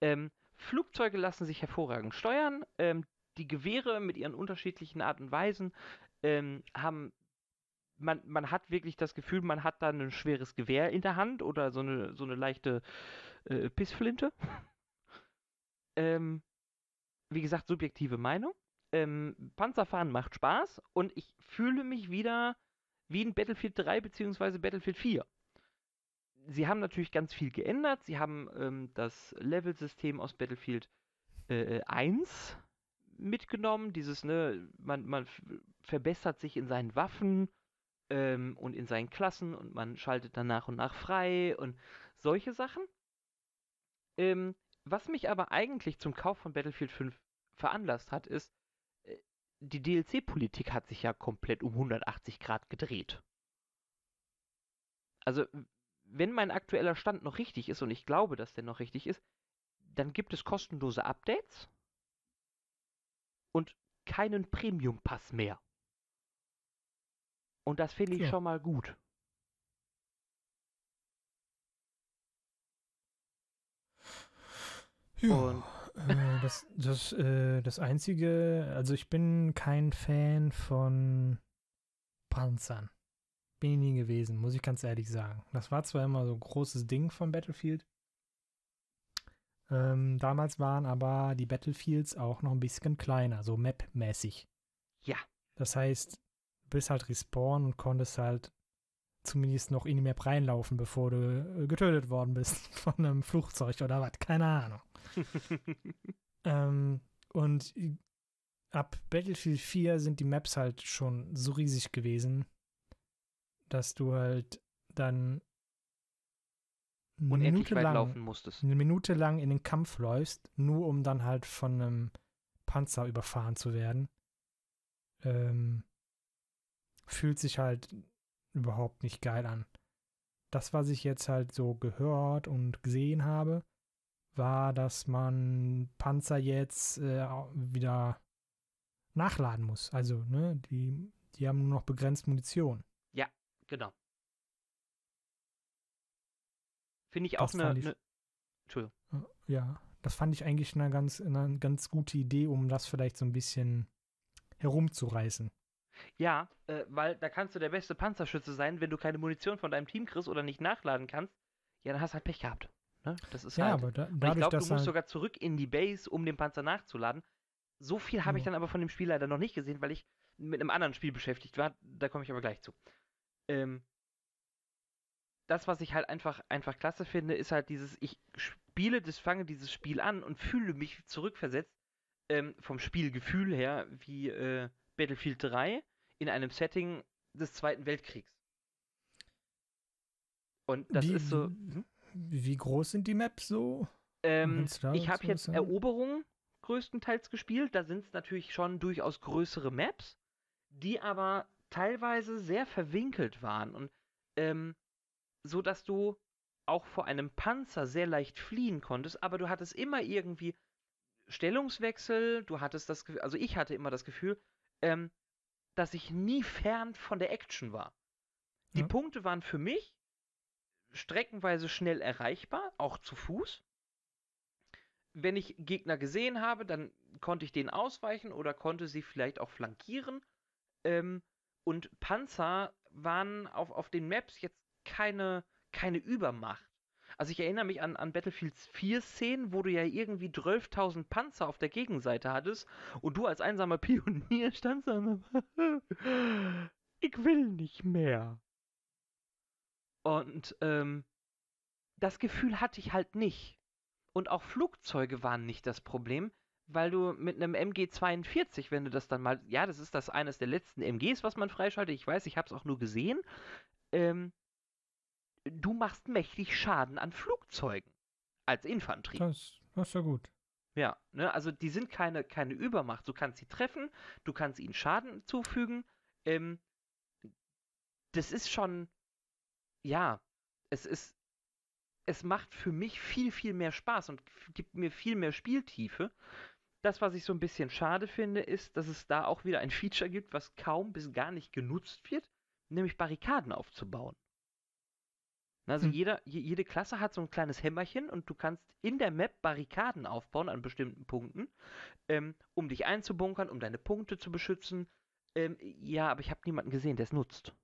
Ähm, Flugzeuge lassen sich hervorragend steuern. Ähm, die Gewehre mit ihren unterschiedlichen Art und Weisen ähm, haben. Man, man hat wirklich das Gefühl, man hat da ein schweres Gewehr in der Hand oder so eine, so eine leichte äh, Pissflinte. ähm, wie gesagt, subjektive Meinung. Ähm, Panzerfahren macht Spaß und ich fühle mich wieder wie in Battlefield 3 bzw. Battlefield 4. Sie haben natürlich ganz viel geändert. Sie haben ähm, das Level-System aus Battlefield äh, 1 mitgenommen. Dieses, ne, man, man verbessert sich in seinen Waffen ähm, und in seinen Klassen und man schaltet dann nach und nach frei und solche Sachen. Ähm, was mich aber eigentlich zum Kauf von Battlefield 5 veranlasst hat, ist, äh, die DLC-Politik hat sich ja komplett um 180 Grad gedreht. Also, wenn mein aktueller Stand noch richtig ist, und ich glaube, dass der noch richtig ist, dann gibt es kostenlose Updates und keinen Premium-Pass mehr. Und das finde ich ja. schon mal gut. Ja, und äh, das, das, äh, das Einzige, also ich bin kein Fan von Panzern. Bin ich nie gewesen, muss ich ganz ehrlich sagen. Das war zwar immer so ein großes Ding von Battlefield. Ähm, damals waren aber die Battlefields auch noch ein bisschen kleiner, so Map-mäßig. Ja. Das heißt, bist halt respawn und konntest halt zumindest noch in die Map reinlaufen, bevor du äh, getötet worden bist von einem Flugzeug oder was, keine Ahnung. ähm, und ab Battlefield 4 sind die Maps halt schon so riesig gewesen, dass du halt dann eine Minute lang. Eine Minute lang in den Kampf läufst, nur um dann halt von einem Panzer überfahren zu werden. Ähm, fühlt sich halt überhaupt nicht geil an. Das, was ich jetzt halt so gehört und gesehen habe, war, dass man Panzer jetzt äh, wieder nachladen muss. Also, ne, die, die haben nur noch begrenzt Munition. Ja, genau. Finde ich auch das eine, ich, eine. Entschuldigung. Ja, das fand ich eigentlich eine ganz, eine ganz gute Idee, um das vielleicht so ein bisschen herumzureißen. Ja, äh, weil da kannst du der beste Panzerschütze sein, wenn du keine Munition von deinem Team kriegst oder nicht nachladen kannst. Ja, dann hast du halt Pech gehabt. Ne? Das ist ja, halt. aber da, dadurch, ich glaube, du musst halt sogar zurück in die Base, um den Panzer nachzuladen. So viel habe ja. ich dann aber von dem Spiel leider noch nicht gesehen, weil ich mit einem anderen Spiel beschäftigt war. Da komme ich aber gleich zu. Ähm, das, was ich halt einfach, einfach klasse finde, ist halt dieses, ich spiele das, fange dieses Spiel an und fühle mich zurückversetzt, ähm, vom Spielgefühl her, wie äh, Battlefield 3 in einem Setting des Zweiten Weltkriegs. Und das wie, ist so. Hm? Wie groß sind die Maps so? Ähm, ich habe jetzt sagen? Eroberung größtenteils gespielt. Da sind es natürlich schon durchaus größere Maps, die aber teilweise sehr verwinkelt waren und ähm, so dass du auch vor einem Panzer sehr leicht fliehen konntest, aber du hattest immer irgendwie Stellungswechsel, du hattest das Gefühl, also ich hatte immer das Gefühl, ähm, dass ich nie fern von der Action war. Die ja. Punkte waren für mich streckenweise schnell erreichbar, auch zu Fuß. Wenn ich Gegner gesehen habe, dann konnte ich denen ausweichen oder konnte sie vielleicht auch flankieren. Ähm, und Panzer waren auf, auf den Maps jetzt keine, keine Übermacht. Also ich erinnere mich an, an Battlefield 4 Szenen, wo du ja irgendwie 12.000 Panzer auf der Gegenseite hattest und du als einsamer Pionier standst da ich will nicht mehr. Und ähm, das Gefühl hatte ich halt nicht. Und auch Flugzeuge waren nicht das Problem, weil du mit einem MG42, wenn du das dann mal, ja, das ist das eines der letzten MGs, was man freischaltet, ich weiß, ich habe es auch nur gesehen, ähm, du machst mächtig Schaden an Flugzeugen als Infanterie. Das, das ist ja gut. Ja, ne, also die sind keine, keine Übermacht. Du kannst sie treffen, du kannst ihnen Schaden zufügen. Ähm, das ist schon, ja, es ist, es macht für mich viel, viel mehr Spaß und gibt mir viel mehr Spieltiefe. Das, was ich so ein bisschen schade finde, ist, dass es da auch wieder ein Feature gibt, was kaum bis gar nicht genutzt wird, nämlich Barrikaden aufzubauen. Also hm. jeder, jede Klasse hat so ein kleines Hämmerchen und du kannst in der Map Barrikaden aufbauen an bestimmten Punkten, ähm, um dich einzubunkern, um deine Punkte zu beschützen. Ähm, ja, aber ich habe niemanden gesehen, der es nutzt.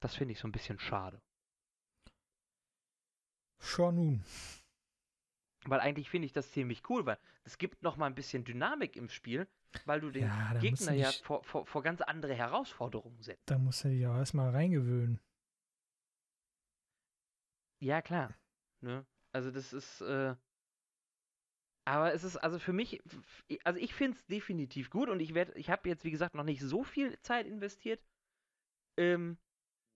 Das finde ich so ein bisschen schade. Schon nun. Weil eigentlich finde ich das ziemlich cool, weil es gibt noch mal ein bisschen Dynamik im Spiel, weil du den Ja, Gegner ja vor, vor, vor ganz andere Herausforderungen setzt. Da musst du dich auch erstmal reingewöhnen. Ja, klar. Ne? Also das ist, äh, aber es ist also für mich, also ich finde es definitiv gut und ich werde, ich habe jetzt wie gesagt noch nicht so viel Zeit investiert. Ähm,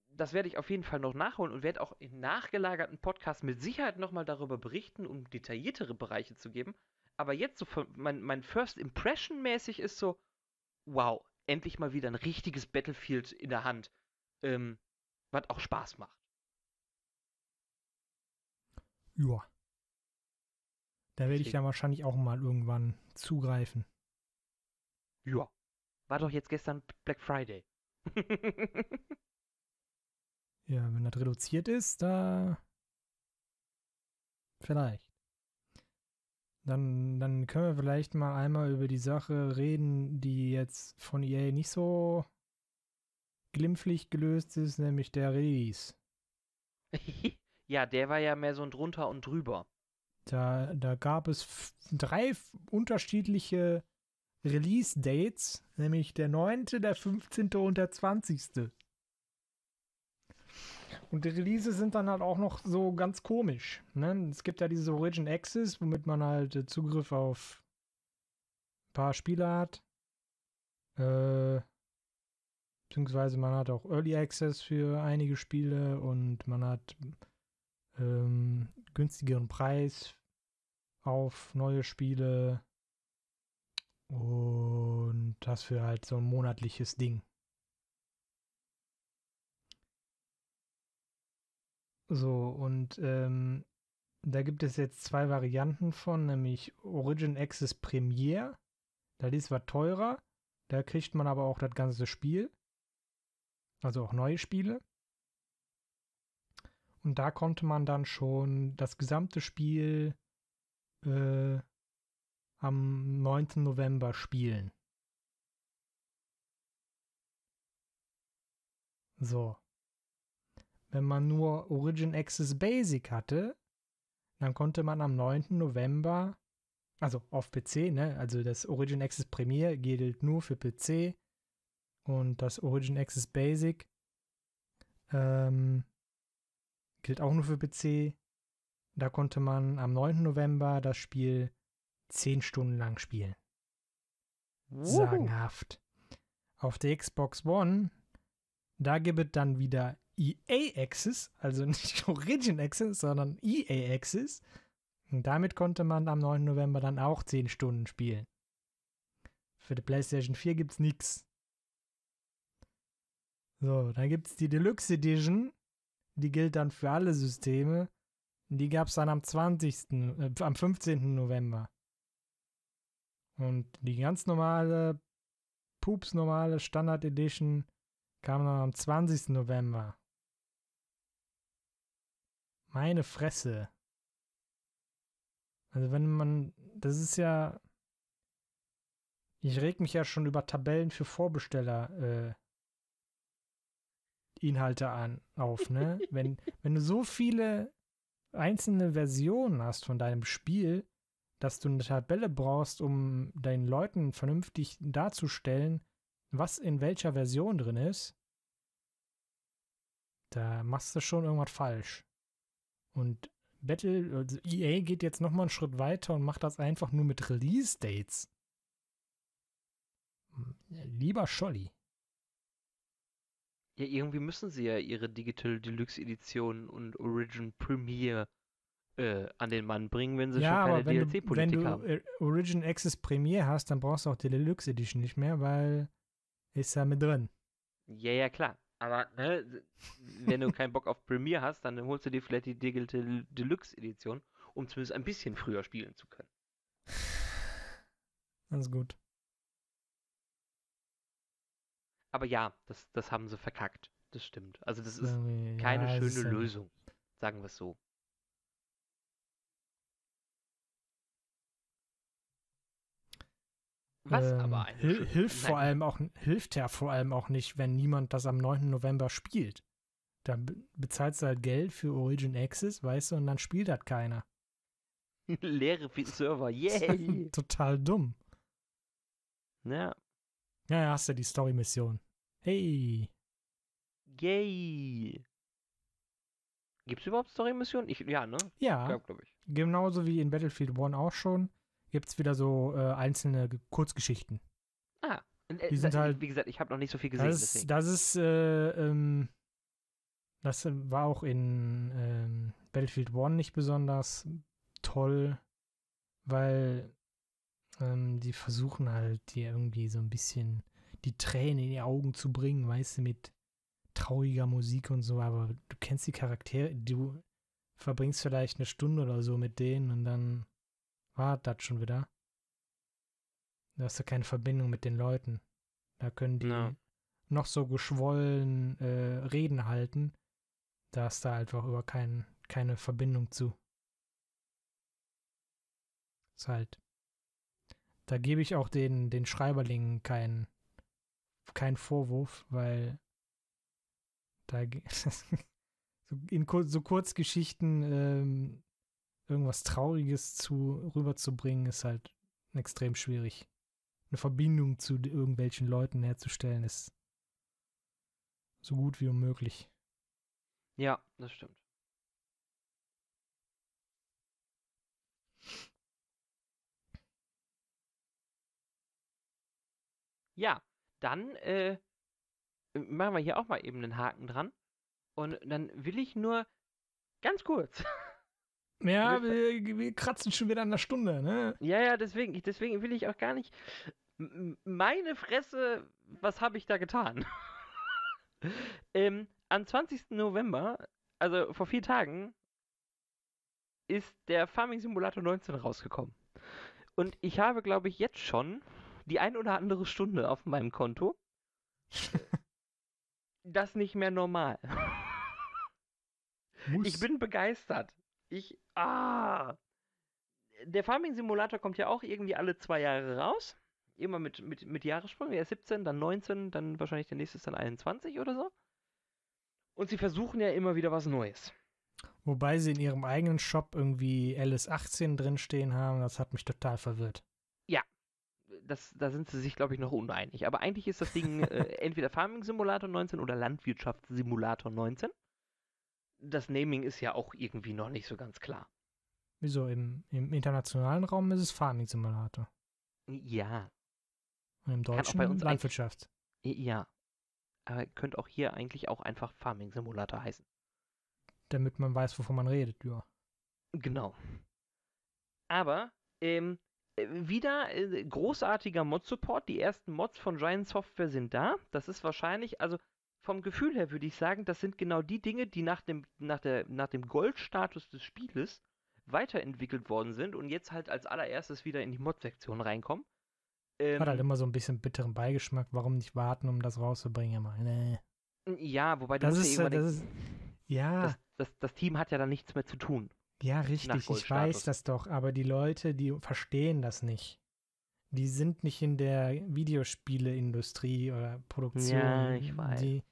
das werde ich auf jeden Fall noch nachholen und werde auch in nachgelagerten Podcasts mit Sicherheit nochmal darüber berichten, um detailliertere Bereiche zu geben. Aber jetzt so mein, mein First Impression mäßig ist so, wow, endlich mal wieder ein richtiges Battlefield in der Hand, ähm, was auch Spaß macht. Ja. Da werde ich dann wahrscheinlich auch mal irgendwann zugreifen. Ja. War doch jetzt gestern Black Friday. Ja, wenn das reduziert ist, da vielleicht. Dann, dann können wir vielleicht mal einmal über die Sache reden, die jetzt von EA nicht so glimpflich gelöst ist, nämlich der Release. ja, der war ja mehr so ein drunter und drüber. Da, da gab es drei unterschiedliche Release-Dates, nämlich der 9., der 15. und der 20. Und die Releases sind dann halt auch noch so ganz komisch. Ne? Es gibt ja diese Origin Access, womit man halt äh, Zugriff auf ein paar Spiele hat. Äh, beziehungsweise man hat auch Early Access für einige Spiele und man hat ähm, günstigeren Preis auf neue Spiele und das für halt so ein monatliches Ding. So, und ähm, da gibt es jetzt zwei Varianten von, nämlich Origin Access Premiere. Das ist was teurer. Da kriegt man aber auch das ganze Spiel. Also auch neue Spiele. Und da konnte man dann schon das gesamte Spiel äh, am 9. November spielen. So. Wenn man nur Origin Access Basic hatte, dann konnte man am 9. November, also auf PC, ne, also das Origin Access Premiere gilt nur für PC und das Origin Access Basic ähm, gilt auch nur für PC. Da konnte man am 9. November das Spiel 10 Stunden lang spielen. Sagenhaft. Auf der Xbox One, da gibt es dann wieder EA Access, also nicht Origin Access, sondern EA Access. Und damit konnte man am 9. November dann auch 10 Stunden spielen. Für die PlayStation 4 gibt's nix. So, dann gibt's die Deluxe Edition. Die gilt dann für alle Systeme. Die gab's dann am 20., äh, am 15. November. Und die ganz normale, pups normale Standard Edition kam dann am 20. November. Meine Fresse. Also wenn man, das ist ja, ich reg mich ja schon über Tabellen für Vorbesteller äh, Inhalte an, auf, ne? wenn, wenn du so viele einzelne Versionen hast von deinem Spiel, dass du eine Tabelle brauchst, um deinen Leuten vernünftig darzustellen, was in welcher Version drin ist, da machst du schon irgendwas falsch. Und Battle, also EA geht jetzt nochmal einen Schritt weiter und macht das einfach nur mit Release-Dates. Lieber Scholli. Ja, irgendwie müssen sie ja ihre Digital Deluxe Edition und Origin Premiere äh, an den Mann bringen, wenn sie Ja, schon keine wenn du, wenn DLC-Politik du haben. äh, Origin Access Premiere hast, dann brauchst du auch die Deluxe Edition nicht mehr, weil ist ja mit drin. Ja, ja, klar. Aber ne, wenn du keinen Bock auf Premiere hast, dann holst du dir vielleicht die Digital Deluxe Edition, um zumindest ein bisschen früher spielen zu können. Alles gut. Aber ja, das, das haben sie verkackt. Das stimmt. Also das ist keine ja, schöne Lösung. Sagen wir es so. Was Ähm, aber hil hilft vor Nein, allem auch hilft ja vor allem auch nicht, wenn niemand das am 9. November spielt. Dann be bezahlst du halt Geld für Origin Access, weißt du, und dann spielt das keiner. Leere Server, yay! Total dumm. Ja. Ja, ja, hast du die Story-Mission. Hey. Yay! Gibt's überhaupt Story-Missionen? Ja, ne? Ja, Glaub, glaub ich. genauso wie in Battlefield 1 auch schon, gibt es wieder so äh, einzelne Ge- Kurzgeschichten. Und, äh, Die sind da- halt- wie gesagt, ich habe noch nicht so viel gesehen. Das ist, das ist, äh, ähm, das war auch in ähm, Battlefield 1 nicht besonders toll, weil ähm, die versuchen halt dir irgendwie so ein bisschen die Tränen in die Augen zu bringen, weißt du, mit trauriger Musik und so, aber du kennst die Charaktere, du verbringst vielleicht eine Stunde oder so mit denen und dann war das schon wieder. Da hast du keine Verbindung mit den Leuten. Da können die Ja. noch so geschwollen äh, Reden halten. Da hast du einfach über kein, keine Verbindung zu. Ist halt. Da gebe ich auch den, den Schreiberlingen keinen keinen Vorwurf, weil da so in so Kurzgeschichten ähm, irgendwas Trauriges zu rüberzubringen, ist halt extrem schwierig. Eine Verbindung zu irgendwelchen Leuten herzustellen, ist so gut wie unmöglich. Ja, das stimmt. Ja, dann äh, machen wir hier auch mal eben einen Haken dran. Und dann will ich nur ganz kurz. Ja, Wir- wir, kratzen schon wieder an der Stunde, ne? ja, ja, deswegen, deswegen will ich auch gar nicht. Meine Fresse, was habe ich da getan? ähm, am 20. November, also vor vier Tagen, ist der Farming Simulator 19 rausgekommen. Und ich habe, glaube ich, jetzt schon die ein oder andere Stunde auf meinem Konto. das nicht mehr normal. Muss. Ich bin begeistert. Ich, ah. Der Farming Simulator kommt ja auch irgendwie alle zwei Jahre raus. Immer mit, mit, mit Jahressprung. Er ist 17, dann 19, dann wahrscheinlich der nächste ist dann 21 oder so. Und sie versuchen ja immer wieder was Neues. Wobei sie in ihrem eigenen Shop irgendwie LS18 drinstehen haben, das hat mich total verwirrt. Das, da sind sie sich, glaube ich, noch uneinig. Aber eigentlich ist das Ding äh, entweder Farming Simulator 19 oder Landwirtschaftssimulator 19. Das Naming ist ja auch irgendwie noch nicht so ganz klar. Wieso? Im, Im internationalen Raum ist es Farming Simulator. Ja, Und im deutschen bei uns Landwirtschaft. ja. Aber könnte auch hier eigentlich auch einfach Farming Simulator heißen. Damit man weiß, wovon man redet, ja. Genau. Aber ähm, äh, wieder äh, großartiger Mod-Support. Die ersten Mods von Giant Software sind da. Das ist wahrscheinlich, also vom Gefühl her würde ich sagen, das sind genau die Dinge, die nach dem, nach der, nach dem Goldstatus des Spieles weiterentwickelt worden sind und jetzt halt als allererstes wieder in die Mod-Sektion reinkommen. Ähm, Hat halt immer so ein bisschen bitteren Beigeschmack. Warum nicht warten, um das rauszubringen? Immer. Nee. ja, wobei Das ist, ja äh, das ist, ja, das, das, das Team hat ja dann nichts mehr zu tun. Ja, richtig. Ich weiß das doch. Aber die Leute, die verstehen das nicht. Die sind nicht in der Videospieleindustrie oder Produktion. Ja, ich weiß. Die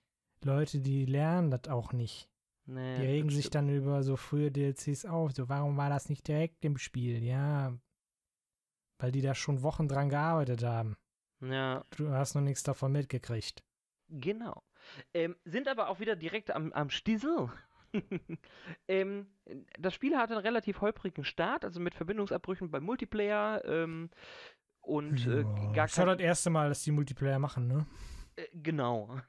Leute, die lernen das auch nicht. Nee, Die regen sich dann über so frühe DLCs auf. So, warum war das nicht direkt im Spiel? Ja, weil die da schon Wochen dran gearbeitet haben. Ja, Du hast noch nichts davon mitgekriegt. Genau. Ähm, sind aber auch wieder direkt am, am Stissel. ähm, das Spiel hatte einen relativ holprigen Start, also mit Verbindungsabbrüchen beim Multiplayer ähm, und äh, gar ja kein, das erste Mal, dass die Multiplayer machen, ne? äh, Genau.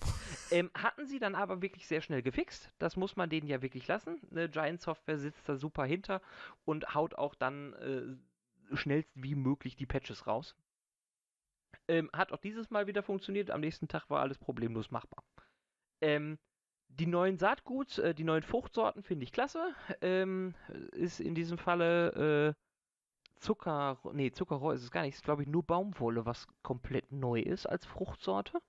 ähm, hatten sie dann aber wirklich sehr schnell gefixt. Das muss man denen ja wirklich lassen. Ne, Giant Software sitzt da super hinter und haut auch dann äh, schnellst wie möglich die Patches raus. Ähm, hat auch dieses Mal wieder funktioniert. Am nächsten Tag war alles problemlos machbar. Ähm, die neuen Saatguts, äh, die neuen Fruchtsorten finde ich klasse. Ähm, ist in diesem Falle äh, Zucker, nee, Zuckerrohr ist es gar nicht. Ist glaube ich nur Baumwolle, was komplett neu ist als Fruchtsorte.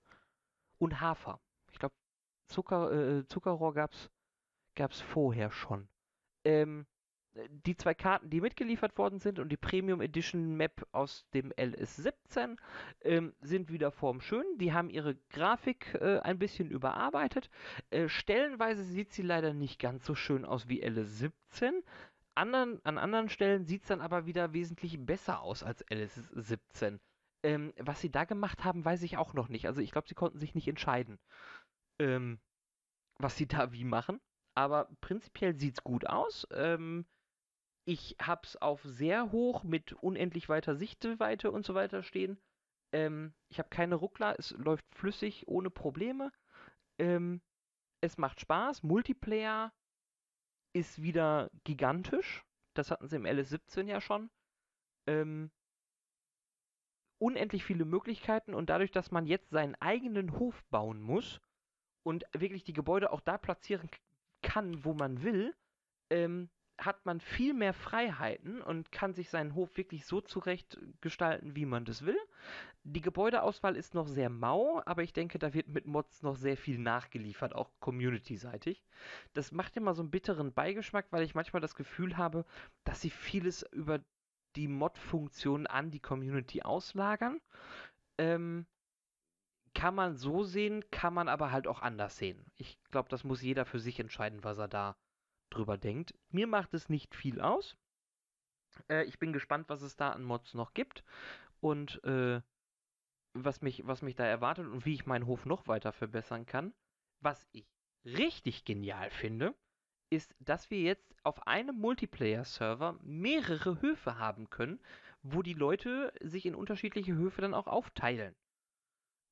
Und Hafer. Ich glaube, Zucker, äh, Zuckerrohr gab's, gab's vorher schon. Ähm, die zwei Karten, die mitgeliefert worden sind und die Premium Edition Map aus dem LS17 ähm, sind wieder formschön. Die haben ihre Grafik äh, ein bisschen überarbeitet. Äh, stellenweise sieht sie leider nicht ganz so schön aus wie LS17, anderen, an anderen Stellen sieht es dann aber wieder wesentlich besser aus als LS17. Ähm, was sie da gemacht haben, weiß ich auch noch nicht. Also ich glaube, sie konnten sich nicht entscheiden, ähm, was sie da wie machen. Aber prinzipiell sieht es gut aus. Ähm, ich habe es auf sehr hoch mit unendlich weiter Sichtweite und so weiter stehen. Ähm, ich habe keine Ruckler, es läuft flüssig, ohne Probleme. Ähm, es macht Spaß. Multiplayer ist wieder gigantisch. Das hatten sie im LS17 ja schon. Ähm, unendlich viele Möglichkeiten und dadurch, dass man jetzt seinen eigenen Hof bauen muss und wirklich die Gebäude auch da platzieren kann, wo man will, ähm, hat man viel mehr Freiheiten und kann sich seinen Hof wirklich so zurecht gestalten, wie man das will. Die Gebäudeauswahl ist noch sehr mau, aber ich denke, da wird mit Mods noch sehr viel nachgeliefert, auch community-seitig. Das macht immer so einen bitteren Beigeschmack, weil ich manchmal das Gefühl habe, dass sie vieles über die Mod-Funktion an die Community auslagern. Ähm, kann man so sehen, kann man aber halt auch anders sehen. Ich glaube, das muss jeder für sich entscheiden, was er da drüber denkt. Mir macht es nicht viel aus. Äh, ich bin gespannt, was es da an Mods noch gibt und äh, was, mich, was mich da erwartet und wie ich meinen Hof noch weiter verbessern kann. Was ich richtig genial finde, ist, dass wir jetzt auf einem Multiplayer-Server mehrere Höfe haben können, wo die Leute sich in unterschiedliche Höfe dann auch aufteilen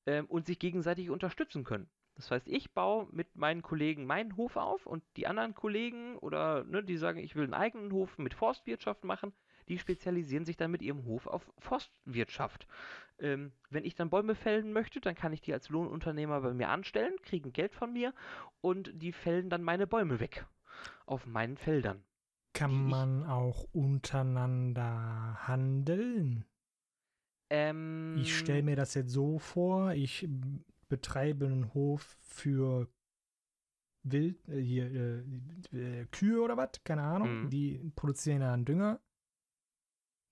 ähm, und sich gegenseitig unterstützen können. Das heißt, ich baue mit meinen Kollegen meinen Hof auf und die anderen Kollegen oder ne, die sagen, ich will einen eigenen Hof mit Forstwirtschaft machen, die spezialisieren sich dann mit ihrem Hof auf Forstwirtschaft. Ähm, wenn ich dann Bäume fällen möchte, dann kann ich die als Lohnunternehmer bei mir anstellen, kriegen Geld von mir und die fällen dann meine Bäume weg auf meinen Feldern. Kann man auch untereinander handeln? Ähm, ich stelle mir das jetzt so vor, ich betreibe einen Hof für Wild, äh, hier, äh, äh, Kühe oder was, keine Ahnung, mhm. die produzieren einen Dünger.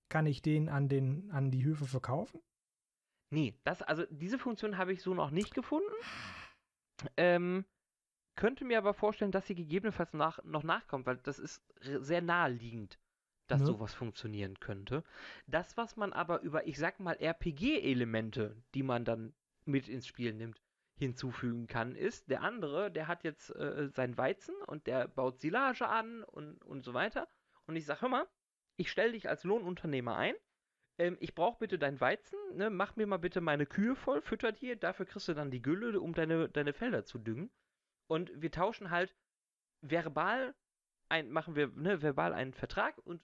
Kann ich den an, den an die Höfe verkaufen? Nee, das, also diese Funktion habe ich so noch nicht gefunden. Ähm, könnte mir aber vorstellen, dass sie gegebenenfalls nach, noch nachkommt, weil das ist sehr naheliegend, dass ne? sowas funktionieren könnte. Das, was man aber über, ich sag mal, RPG-Elemente, die man dann mit ins Spiel nimmt, hinzufügen kann, ist, der andere, der hat jetzt äh, sein Weizen und der baut Silage an und, und so weiter. Und ich sag, hör mal, ich stelle dich als Lohnunternehmer ein. Ähm, ich brauche bitte dein Weizen, ne? mach mir mal bitte meine Kühe voll, fütter die, dafür kriegst du dann die Gülle, um deine, deine Felder zu düngen. Und wir tauschen halt verbal ein, machen wir ne, verbal einen Vertrag und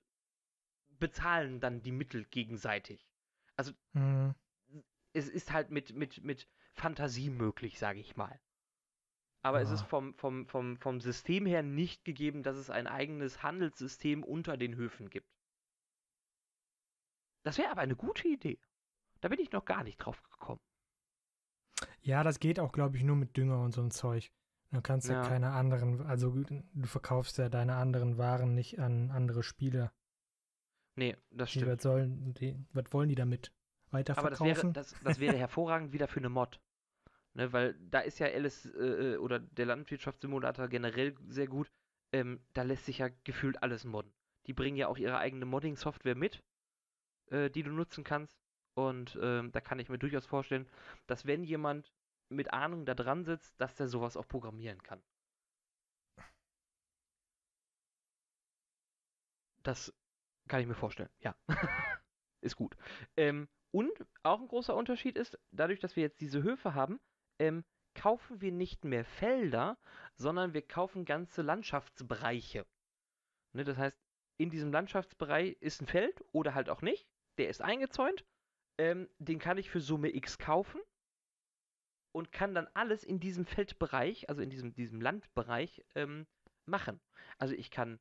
bezahlen dann die Mittel gegenseitig. Also mhm. Es ist halt mit, mit, mit Fantasie möglich, sage ich mal. Aber ja. es ist vom, vom, vom, vom System her nicht gegeben, dass es ein eigenes Handelssystem unter den Höfen gibt. Das wäre aber eine gute Idee. Da bin ich noch gar nicht drauf gekommen. Ja, das geht auch, glaube ich, nur mit Dünger und so ein Zeug. Du kannst ja. ja keine anderen, also du verkaufst ja deine anderen Waren nicht an andere Spieler. Nee, das stimmt. was, sollen die, was wollen die damit? Weiterverkaufen? Aber das wäre, das, das wäre hervorragend wieder für eine Mod. Ne, weil da ist ja Alice äh, oder der Landwirtschaftssimulator generell sehr gut. Ähm, da lässt sich ja gefühlt alles modden. Die bringen ja auch ihre eigene Modding-Software mit, äh, die du nutzen kannst. Und ähm, da kann ich mir durchaus vorstellen, dass wenn jemand mit Ahnung da dran sitzt, dass der sowas auch programmieren kann. Das kann ich mir vorstellen, ja. ist gut. Ähm, und auch ein großer Unterschied ist, dadurch, dass wir jetzt diese Höfe haben, ähm, kaufen wir nicht mehr Felder, sondern wir kaufen ganze Landschaftsbereiche. Ne, das heißt, in diesem Landschaftsbereich ist ein Feld oder halt auch nicht. Der ist eingezäunt. Ähm, den kann ich für Summe X kaufen und kann dann alles in diesem Feldbereich, also in diesem, diesem Landbereich, ähm, machen. Also ich kann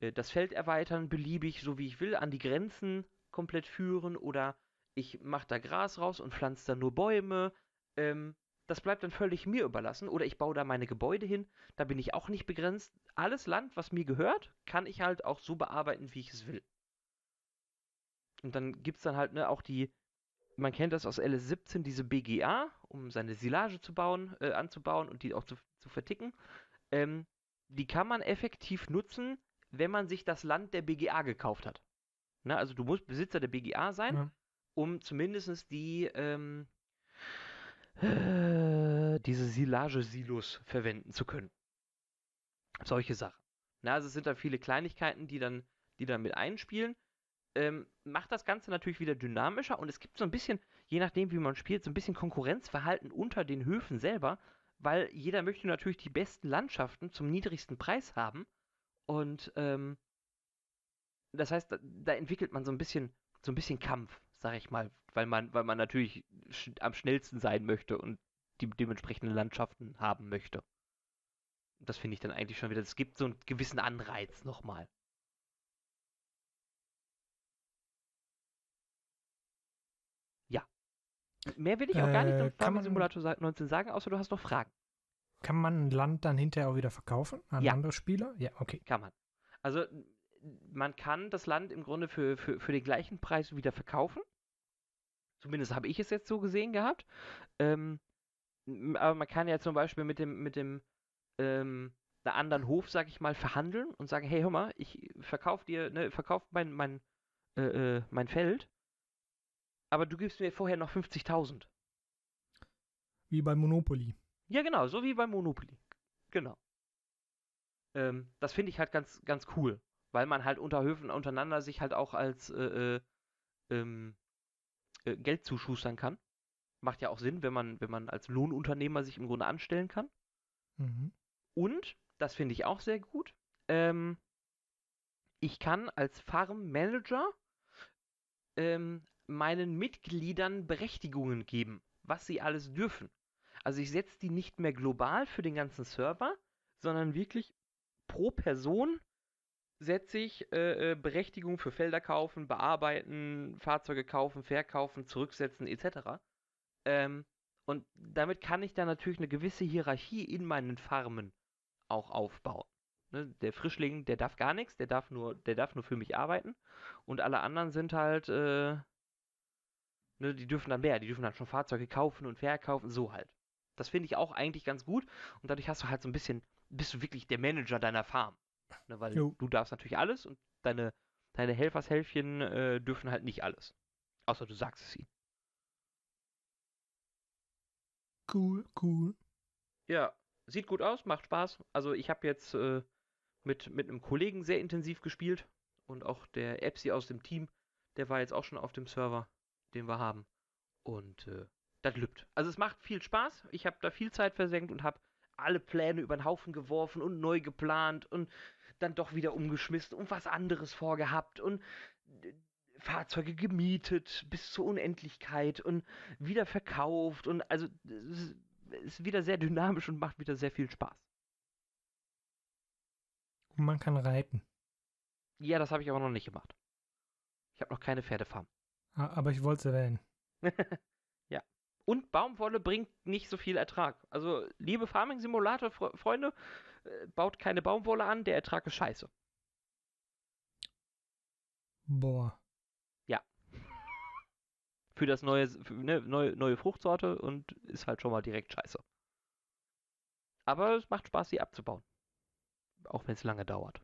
äh, das Feld erweitern, beliebig, so wie ich will, an die Grenzen komplett führen oder ich mache da Gras raus und pflanze da nur Bäume. Ähm, das bleibt dann völlig mir überlassen. Oder ich baue da meine Gebäude hin, da bin ich auch nicht begrenzt. Alles Land, was mir gehört, kann ich halt auch so bearbeiten, wie ich es will. Und dann gibt es dann halt ne, auch die, man kennt das aus LS17, diese BGA, um seine Silage zu bauen, äh, anzubauen und die auch zu, zu verticken. Ähm, die kann man effektiv nutzen wenn man sich das Land der BGA gekauft hat. Ne, also du musst Besitzer der BGA sein, Ja. Um zumindest die ähm, äh, diese Silage-Silos verwenden zu können. Solche Sachen. Na, also es sind da viele Kleinigkeiten, die dann, die dann mit einspielen. Ähm, macht das Ganze natürlich wieder dynamischer und es gibt so ein bisschen, je nachdem wie man spielt, so ein bisschen Konkurrenzverhalten unter den Höfen selber, weil jeder möchte natürlich die besten Landschaften zum niedrigsten Preis haben und ähm, das heißt, da, da entwickelt man so ein bisschen, so ein bisschen Kampf, sag ich mal, weil man, weil man natürlich sch am schnellsten sein möchte und die dementsprechenden Landschaften haben möchte. Das finde ich dann eigentlich schon wieder, es gibt so einen gewissen Anreiz nochmal. Ja. Mehr will ich auch gar nicht Äh, zum kann Farming man- Simulator sa- 19 sagen, außer du hast noch Fragen. Kann man ein Land dann hinterher auch wieder verkaufen an Ja. andere Spieler? Ja, okay. Kann man. Also man kann das Land im Grunde für, für, für den gleichen Preis wieder verkaufen. Zumindest habe ich es jetzt so gesehen gehabt. Ähm, aber man kann ja zum Beispiel mit dem, mit dem ähm, einer anderen Hof, sag ich mal, verhandeln und sagen, hey, hör mal, ich verkaufe dir, ne, verkauf mein, mein, äh, äh, mein Feld, aber du gibst mir vorher noch 50.000. Wie bei Monopoly. Ja, genau, so wie beim Monopoly. Genau. Ähm, das finde ich halt ganz, ganz cool, weil man halt unter Höfen untereinander sich halt auch als äh, äh, ähm, äh, Geld zuschustern kann. Macht ja auch Sinn, wenn man, wenn man als Lohnunternehmer sich im Grunde anstellen kann. Mhm. Und, das finde ich auch sehr gut, ähm, ich kann als Farm-Manager ähm, meinen Mitgliedern Berechtigungen geben, was sie alles dürfen. Also ich setze die nicht mehr global für den ganzen Server, sondern wirklich pro Person setze ich äh, äh, Berechtigung für Felder kaufen, bearbeiten, Fahrzeuge kaufen, verkaufen, zurücksetzen etc. Ähm, und damit kann ich dann natürlich eine gewisse Hierarchie in meinen Farmen auch aufbauen. Ne, der Frischling, der darf gar nichts, der darf nur, der darf nur für mich arbeiten. Und alle anderen sind halt, äh, ne, die dürfen dann mehr, die dürfen dann schon Fahrzeuge kaufen und verkaufen, so halt. Das finde ich auch eigentlich ganz gut. Und dadurch hast du halt so ein bisschen, bist du wirklich der Manager deiner Farm. Ne, weil Jo. du darfst natürlich alles und deine, deine Helfershälfchen äh, dürfen halt nicht alles. Außer du sagst es ihnen. Cool, cool. Ja, sieht gut aus, macht Spaß. Also ich habe jetzt äh, mit, mit einem Kollegen sehr intensiv gespielt und auch der Epsi aus dem Team, der war jetzt auch schon auf dem Server, den wir haben. Und äh, das lübt. Also es macht viel Spaß. Ich habe da viel Zeit versenkt und habe alle Pläne über den Haufen geworfen und neu geplant und dann doch wieder umgeschmissen und was anderes vorgehabt und äh, Fahrzeuge gemietet bis zur Unendlichkeit und wieder verkauft und also ist wieder sehr dynamisch und macht wieder sehr viel Spaß. Und man kann reiten. Ja, das habe ich aber noch nicht gemacht. Ich habe noch keine Pferdefarm. Ah, Aber ich wollte es erwähnen. ja. Und Baumwolle bringt nicht so viel Ertrag. Also, liebe Farming Simulator Fre Freunde, äh, baut keine Baumwolle an, der Ertrag ist scheiße. Boah. Für das neue, für, ne, neue, neue Fruchtsorte und ist halt schon mal direkt scheiße. Aber es macht Spaß, sie abzubauen. Auch wenn es lange dauert.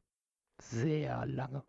Sehr lange.